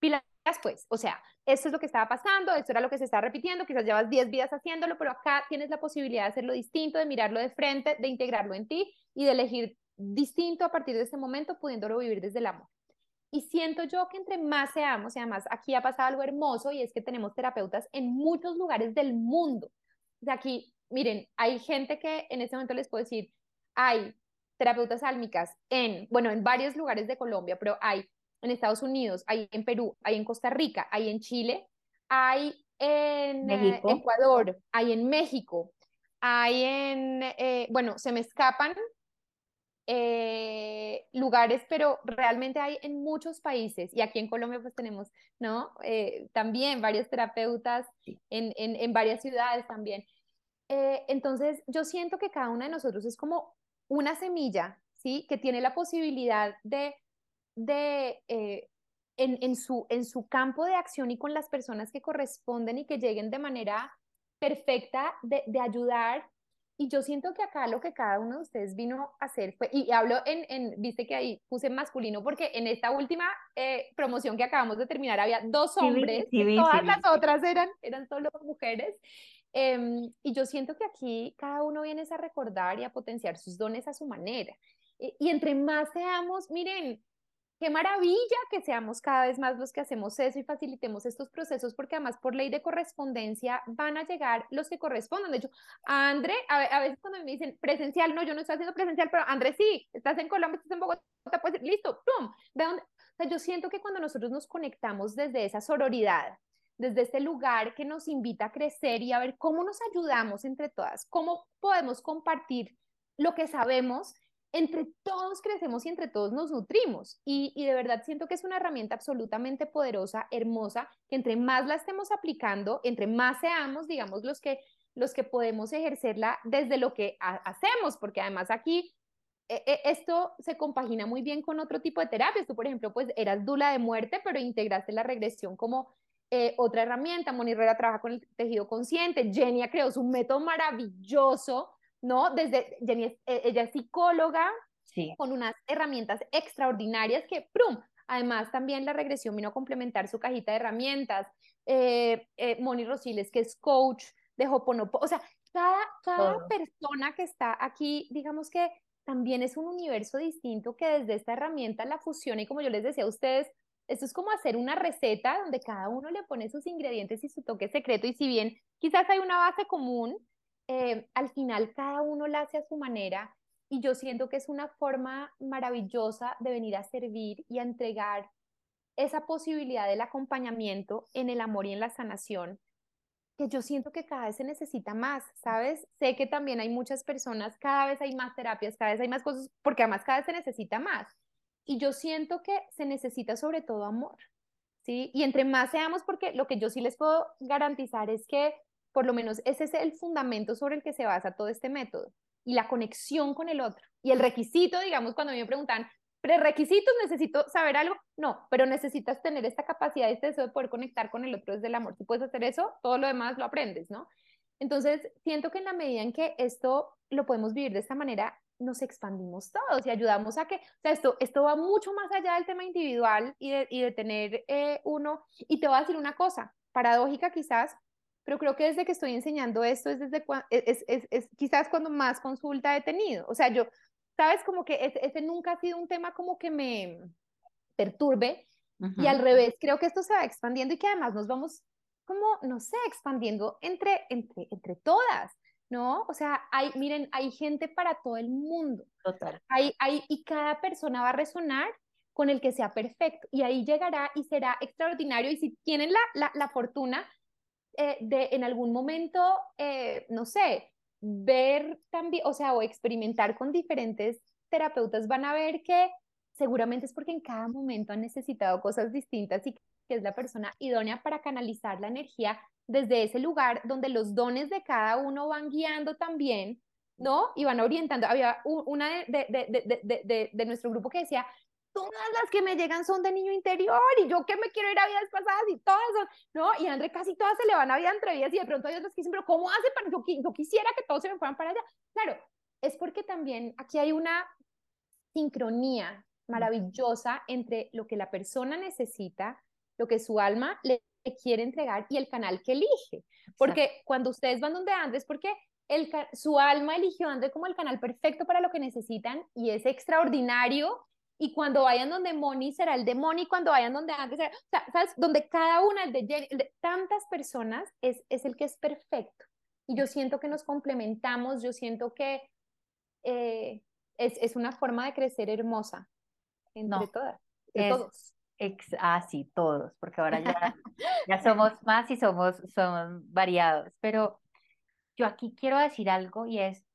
pila pues, o sea, esto es lo que estaba pasando, esto era lo que se está repitiendo, quizás llevas 10 vidas haciéndolo, pero acá tienes la posibilidad de hacerlo distinto, de mirarlo de frente, de integrarlo en ti y de elegir distinto a partir de ese momento, pudiéndolo vivir desde el amor. Y siento yo que entre más seamos, y además aquí ha pasado algo hermoso, y es que tenemos terapeutas en muchos lugares del mundo. Sea, aquí, miren, hay gente que en este momento les puedo decir, hay terapeutas álmicas en, bueno, en varios lugares de Colombia, pero hay en Estados Unidos, hay en Perú, hay en Costa Rica, hay en Chile, hay en eh, Ecuador, hay en México, hay en, eh, bueno, se me escapan eh, lugares, pero realmente hay en muchos países y aquí en Colombia pues tenemos, ¿no? también varios terapeutas en, en, en varias ciudades también. entonces yo siento que cada uno de nosotros es como una semilla, ¿sí? Que tiene la posibilidad de de, eh, en, en, su, en su campo de acción y con las personas que corresponden y que lleguen de manera perfecta de, de ayudar. Y yo siento que acá lo que cada uno de ustedes vino a hacer fue, y hablo en, en viste que ahí puse masculino, porque en esta última eh, promoción que acabamos de terminar había dos hombres, todas las otras eran, eran solo mujeres. Em, y yo siento que aquí cada uno viene a recordar y a potenciar sus dones a su manera. Y, y entre más seamos, miren, qué maravilla que seamos cada vez más los que hacemos eso y facilitemos estos procesos, porque además por ley de correspondencia van a llegar los que correspondan. De hecho, a André, a, veces cuando me dicen presencial, no, yo no estoy haciendo presencial, pero André sí, estás en Colombia, estás en Bogotá, pues listo, ¡pum! ¿De dónde? O sea, yo siento que cuando nosotros nos conectamos desde esa sororidad, desde ese lugar que nos invita a crecer y a ver cómo nos ayudamos entre todas, cómo podemos compartir lo que sabemos entre todos crecemos y entre todos nos nutrimos. Y, de verdad siento que es una herramienta absolutamente poderosa, hermosa, que entre más la estemos aplicando, entre más seamos, digamos, los que, los que podemos ejercerla desde lo que hacemos, porque además aquí e, e, esto se compagina muy bien con otro tipo de terapias. Tú, por ejemplo, pues eras dula de muerte, pero integraste la regresión como eh, otra herramienta. Moni Herrera trabaja con el tejido consciente. Genia creó su método maravilloso ¿no? Desde, Jenny e, ella es psicóloga, con unas herramientas extraordinarias que, ¡prum! Además, también la regresión vino a complementar su cajita de herramientas. Eh, eh, Moni Rosiles, que es coach de Hoponopo. O sea, cada, cada persona que está aquí, digamos que también es un universo distinto que desde esta herramienta la fusiona y como yo les decía a ustedes, esto es como hacer una receta donde cada uno le pone sus ingredientes y su toque secreto y si bien quizás hay una base común, eh, al final cada uno la hace a su manera y yo siento que es una forma maravillosa de venir a servir y a entregar esa posibilidad del acompañamiento en el amor y en la sanación que yo siento que cada vez se necesita más, ¿sabes? Sé que también hay muchas personas, cada vez hay más terapias, cada vez hay más cosas, porque además cada vez se necesita más. Y yo siento que se necesita sobre todo amor, ¿sí? Y entre más seamos, porque lo que yo sí les puedo garantizar es que por lo menos ese es el fundamento sobre el que se basa todo este método. y la conexión con el otro. Y el requisito, digamos, cuando me preguntan, prerequisitos, necesito saber algo, no, pero necesitas tener esta capacidad, este deseo de poder conectar con el otro desde el amor. Si puedes hacer eso, todo lo demás lo aprendes, ¿no? Entonces, siento que en la medida en que esto lo podemos vivir de esta manera, nos expandimos todos y ayudamos a que, o sea, esto, esto va mucho más allá del tema individual y de, y de tener eh, uno. Y te voy a decir una cosa, paradójica quizás, pero creo que desde que estoy enseñando esto es desde es, es, es, quizás cuando más consulta he tenido. O sea, yo, sabes, como que ese, nunca ha sido un tema como que me perturbe y al revés, creo que esto se va expandiendo y que además nos vamos como, no sé, expandiendo entre, entre, entre todas. ¿no? O sea, hay, miren, hay gente para todo el mundo. Total. Hay, hay, y cada persona va a resonar con el que sea perfecto y ahí llegará y será extraordinario y si tienen la, la, la fortuna eh, de en algún momento, eh, no sé, ver también, o sea, o experimentar con diferentes terapeutas, van a ver que seguramente es porque en cada momento han necesitado cosas distintas y que es la persona idónea para canalizar la energía desde ese lugar donde los dones de cada uno van guiando también, ¿no? Y van orientando. Había una de, de, de, de, nuestro grupo que decía, todas las que me llegan son de niño interior y yo que me quiero ir a vidas pasadas y todas son, ¿no? Y André casi todas se le van a vida entre vidas y de pronto hay otras que dicen, pero ¿cómo hace para yo, yo quisiera que todos se me fueran para allá? Claro, es porque también aquí hay una sincronía maravillosa entre lo que la persona necesita, lo que su alma le quiere entregar y el canal que elige. Porque cuando ustedes van donde Andrés, porque el, su alma eligió a Andrés como el canal perfecto para lo que necesitan y es extraordinario y cuando vayan donde Moni será el de Moni, cuando vayan donde antes será, o sea, ¿sabes? Donde cada una, el de, Jenny, de tantas personas, es, es el que es perfecto. Y yo siento que nos complementamos, yo siento que eh, es, es, una forma de crecer hermosa entre todas, de todos. Ex, ah, sí, todos, porque ahora ya, ya somos más y somos, somos variados. Pero yo aquí quiero decir algo y es,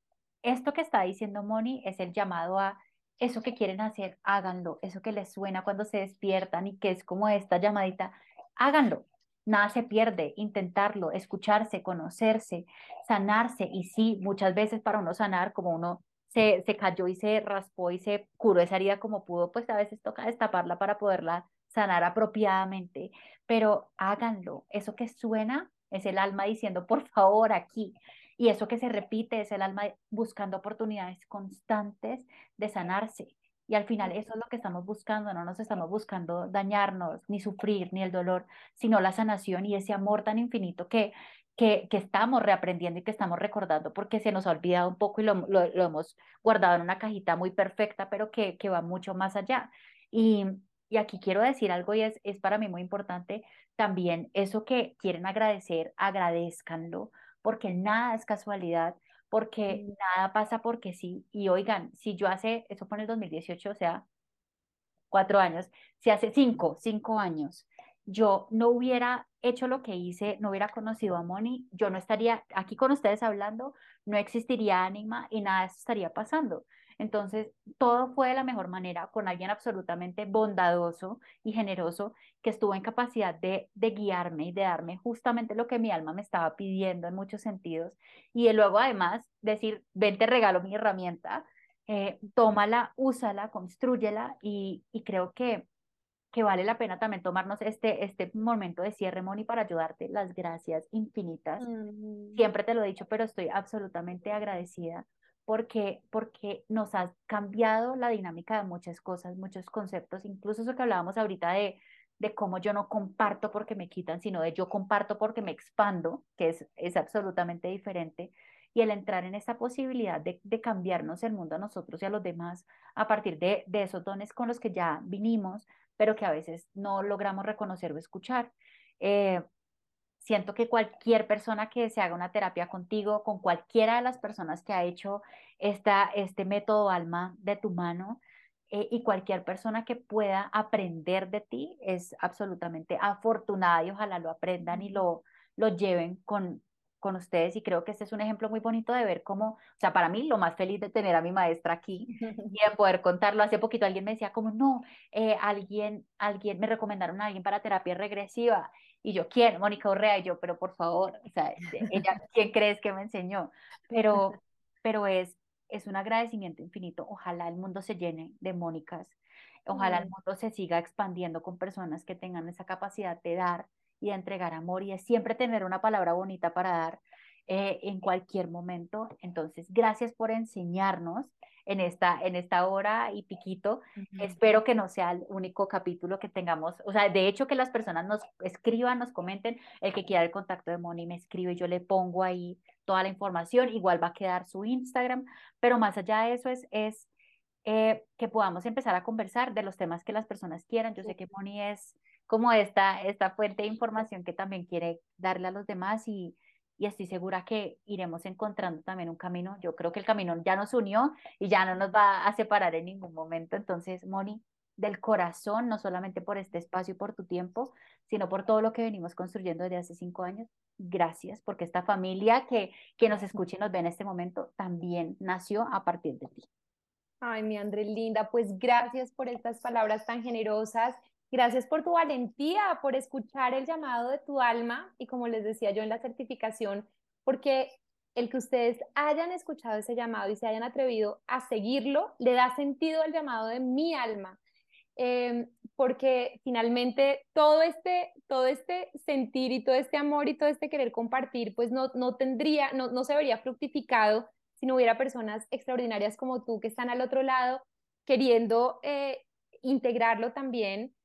esto que está diciendo Moni es el llamado a eso que quieren hacer, háganlo, eso que les suena cuando se despiertan y que es como esta llamadita, háganlo. Nada se pierde, intentarlo, escucharse, conocerse, sanarse. Y sí, muchas veces para uno sanar, como uno se, se cayó y se raspó y se curó esa herida como pudo, pues a veces toca destaparla para poderla sanar apropiadamente. Pero háganlo. Eso que suena es el alma diciendo, por favor, aquí. Y eso que se repite es el alma buscando oportunidades constantes de sanarse. Y al final eso es lo que estamos buscando, no nos estamos buscando dañarnos, ni sufrir, ni el dolor, sino la sanación y ese amor tan infinito que, que, que estamos reaprendiendo y que estamos recordando porque se nos ha olvidado un poco y lo, lo, lo hemos guardado en una cajita muy perfecta, pero que, que va mucho más allá. Y, y aquí quiero decir algo y es, es para mí muy importante también eso que quieren agradecer, agradezcanlo, porque nada es casualidad, porque mm. nada pasa porque sí. Y oigan, si yo hace, eso fue en el 2018, o sea, cuatro años, si hace cinco, cinco años, yo no hubiera hecho lo que hice, no hubiera conocido a Moni, yo no estaría aquí con ustedes hablando, no existiría ánima y nada de eso estaría pasando. Entonces, todo fue de la mejor manera, con alguien absolutamente bondadoso y generoso que estuvo en capacidad de, de guiarme y de darme justamente lo que mi alma me estaba pidiendo en muchos sentidos. Y luego, además, decir, ven, te regalo mi herramienta, eh, tómala, úsala, construyela y, y creo que que vale la pena también tomarnos este, este momento de cierre, Moni, para ayudarte. Las gracias infinitas. Siempre te lo he dicho, pero estoy absolutamente agradecida porque, porque nos has cambiado la dinámica de muchas cosas, muchos conceptos, incluso eso que hablábamos ahorita de, de cómo yo no comparto porque me quitan, sino de yo comparto porque me expando, que es, es absolutamente diferente, y el entrar en esa posibilidad de, de cambiarnos el mundo a nosotros y a los demás a partir de, de esos dones con los que ya vinimos, pero que a veces no logramos reconocer o escuchar. Eh, Siento que cualquier persona que se haga una terapia contigo, con cualquiera de las personas que ha hecho esta, este método alma de tu mano, eh, y cualquier persona que pueda aprender de ti es absolutamente afortunada y ojalá lo aprendan y lo, lo lleven con, con ustedes y creo que este es un ejemplo muy bonito de ver cómo, o sea, para mí lo más feliz de tener a mi maestra aquí y de poder contarlo. Hace poquito alguien me decía como, no, eh, alguien, alguien, me recomendaron a alguien para terapia regresiva y yo, ¿quién? Mónica Urrea y yo, pero por favor, o sea, ella, ¿quién crees que me enseñó? Pero, pero es, es un agradecimiento infinito. Ojalá el mundo se llene de Mónicas. Ojalá el mundo se siga expandiendo con personas que tengan esa capacidad de dar y de entregar amor y de siempre tener una palabra bonita para dar eh, en cualquier momento. Entonces, gracias por enseñarnos en esta, en esta hora y piquito. Espero que no sea el único capítulo que tengamos, o sea, de hecho que las personas nos escriban, nos comenten, el que quiera el contacto de Moni me escribe, yo le pongo ahí toda la información, igual va a quedar su Instagram, pero más allá de eso es, es eh, que podamos empezar a conversar de los temas que las personas quieran. Yo sé que Moni es como esta, esta fuente de información que también quiere darle a los demás y, y estoy segura que iremos encontrando también un camino. Yo creo que el camino ya nos unió y ya no nos va a separar en ningún momento. Entonces, Moni, del corazón, no solamente por este espacio y por tu tiempo, sino por todo lo que venimos construyendo desde hace cinco años. Gracias, porque esta familia que, que nos escucha y nos ve en este momento también nació a partir de ti. Ay, mi André, linda, pues gracias por estas palabras tan generosas Gracias por tu valentía, por escuchar el llamado de tu alma y como les decía yo en la certificación, porque el que ustedes hayan escuchado ese llamado y se hayan atrevido a seguirlo, le da sentido al llamado de mi alma. Em, porque finalmente todo este, todo este sentir y todo este amor y todo este querer compartir, pues no, no tendría, no, no se vería fructificado si no hubiera personas extraordinarias como tú que están al otro lado queriendo eh, integrarlo también.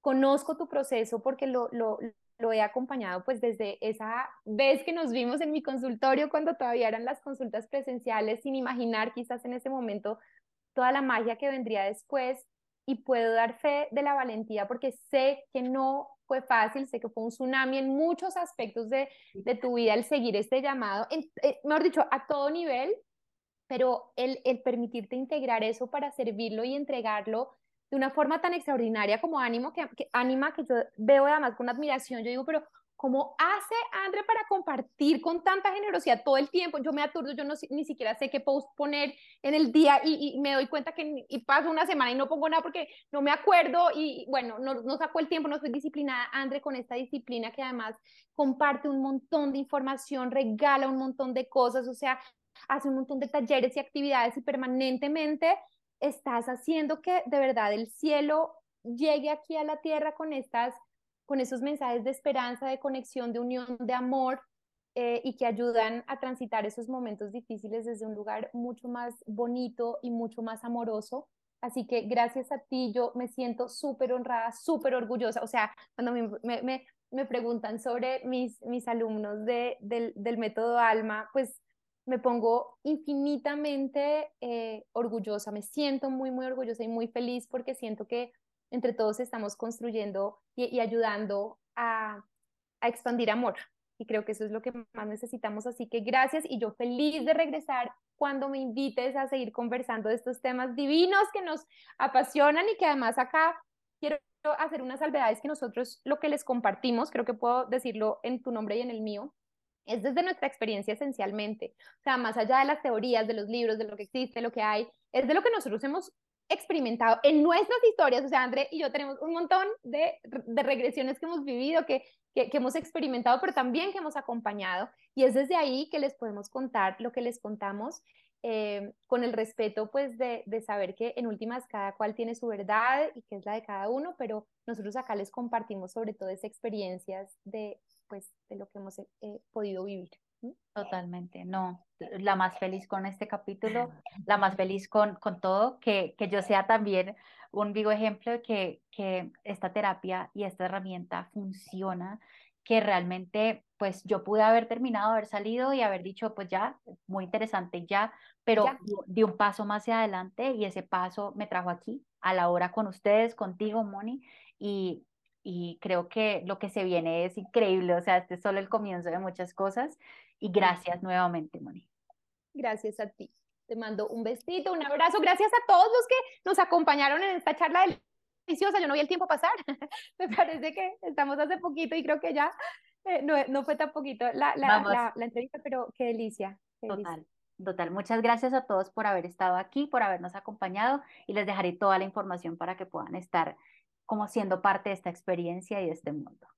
Conozco tu proceso porque lo, lo, lo he acompañado pues desde esa vez que nos vimos en mi consultorio cuando todavía eran las consultas presenciales, sin imaginar quizás en ese momento toda la magia que vendría después y puedo dar fe de la valentía porque sé que no fue fácil, sé que fue un tsunami en muchos aspectos de, de tu vida el seguir este llamado, en, eh, mejor dicho, a todo nivel, pero el, el permitirte integrar eso para servirlo y entregarlo de una forma tan extraordinaria como ánimo, que, que anima, que yo veo además con admiración, yo digo, pero ¿cómo hace André para compartir con tanta generosidad todo el tiempo? Yo me aturdo, yo no, ni siquiera sé qué post poner en el día y, me doy cuenta que y paso una semana y no pongo nada porque no me acuerdo y bueno, no, no saco el tiempo, no soy disciplinada. André con esta disciplina que además comparte un montón de información, regala un montón de cosas, o sea, hace un montón de talleres y actividades y permanentemente estás haciendo que de verdad el cielo llegue aquí a la tierra con estas con esos mensajes de esperanza, de conexión, de unión, de amor eh, y que ayudan a transitar esos momentos difíciles desde un lugar mucho más bonito y mucho más amoroso. Así que gracias a ti yo me siento súper honrada, súper orgullosa. O sea, cuando me, me, me, preguntan sobre mis, mis alumnos de, del, del método Alma, pues me pongo infinitamente eh, orgullosa, me siento muy, muy orgullosa y muy feliz porque siento que entre todos estamos construyendo y, ayudando a, a, expandir amor. Y creo que eso es lo que más necesitamos. Así que gracias y yo feliz de regresar cuando me invites a seguir conversando de estos temas divinos que nos apasionan y que además acá quiero hacer unas salvedades que nosotros lo que les compartimos, creo que puedo decirlo en tu nombre y en el mío, es desde nuestra experiencia esencialmente. O sea, más allá de las teorías, de los libros, de lo que existe, lo que hay, es de lo que nosotros hemos experimentado en nuestras historias. O sea, André y yo tenemos un montón de, regresiones que hemos vivido, que, hemos experimentado, pero también que hemos acompañado. Y es desde ahí que les podemos contar lo que les contamos. Eh, con el respeto pues de, de, saber que en últimas cada cual tiene su verdad y que es la de cada uno, pero nosotros acá les compartimos sobre todo esas experiencias de, pues de lo que hemos eh, podido vivir. Totalmente, no, la más feliz con este capítulo, la más feliz con, con todo, que, que yo sea también un vivo ejemplo de que, que esta terapia y esta herramienta funciona, que realmente pues yo pude haber terminado, haber salido y haber dicho pues ya, muy interesante ya, pero di un paso más hacia adelante y ese paso me trajo aquí, a la hora con ustedes, contigo, Moni, y, y creo que lo que se viene es increíble, o sea, este es solo el comienzo de muchas cosas y gracias nuevamente, Moni. Gracias a ti. Te mando un besito, un abrazo. Gracias a todos los que nos acompañaron en esta charla deliciosa. Yo no vi el tiempo pasar. Me parece que estamos hace poquito y creo que ya eh, no, no, fue tan poquito la, la, la, entrevista, pero qué delicia. Total. Total, muchas gracias a todos por haber estado aquí, por habernos acompañado y les dejaré toda la información para que puedan estar como siendo parte de esta experiencia y de este mundo.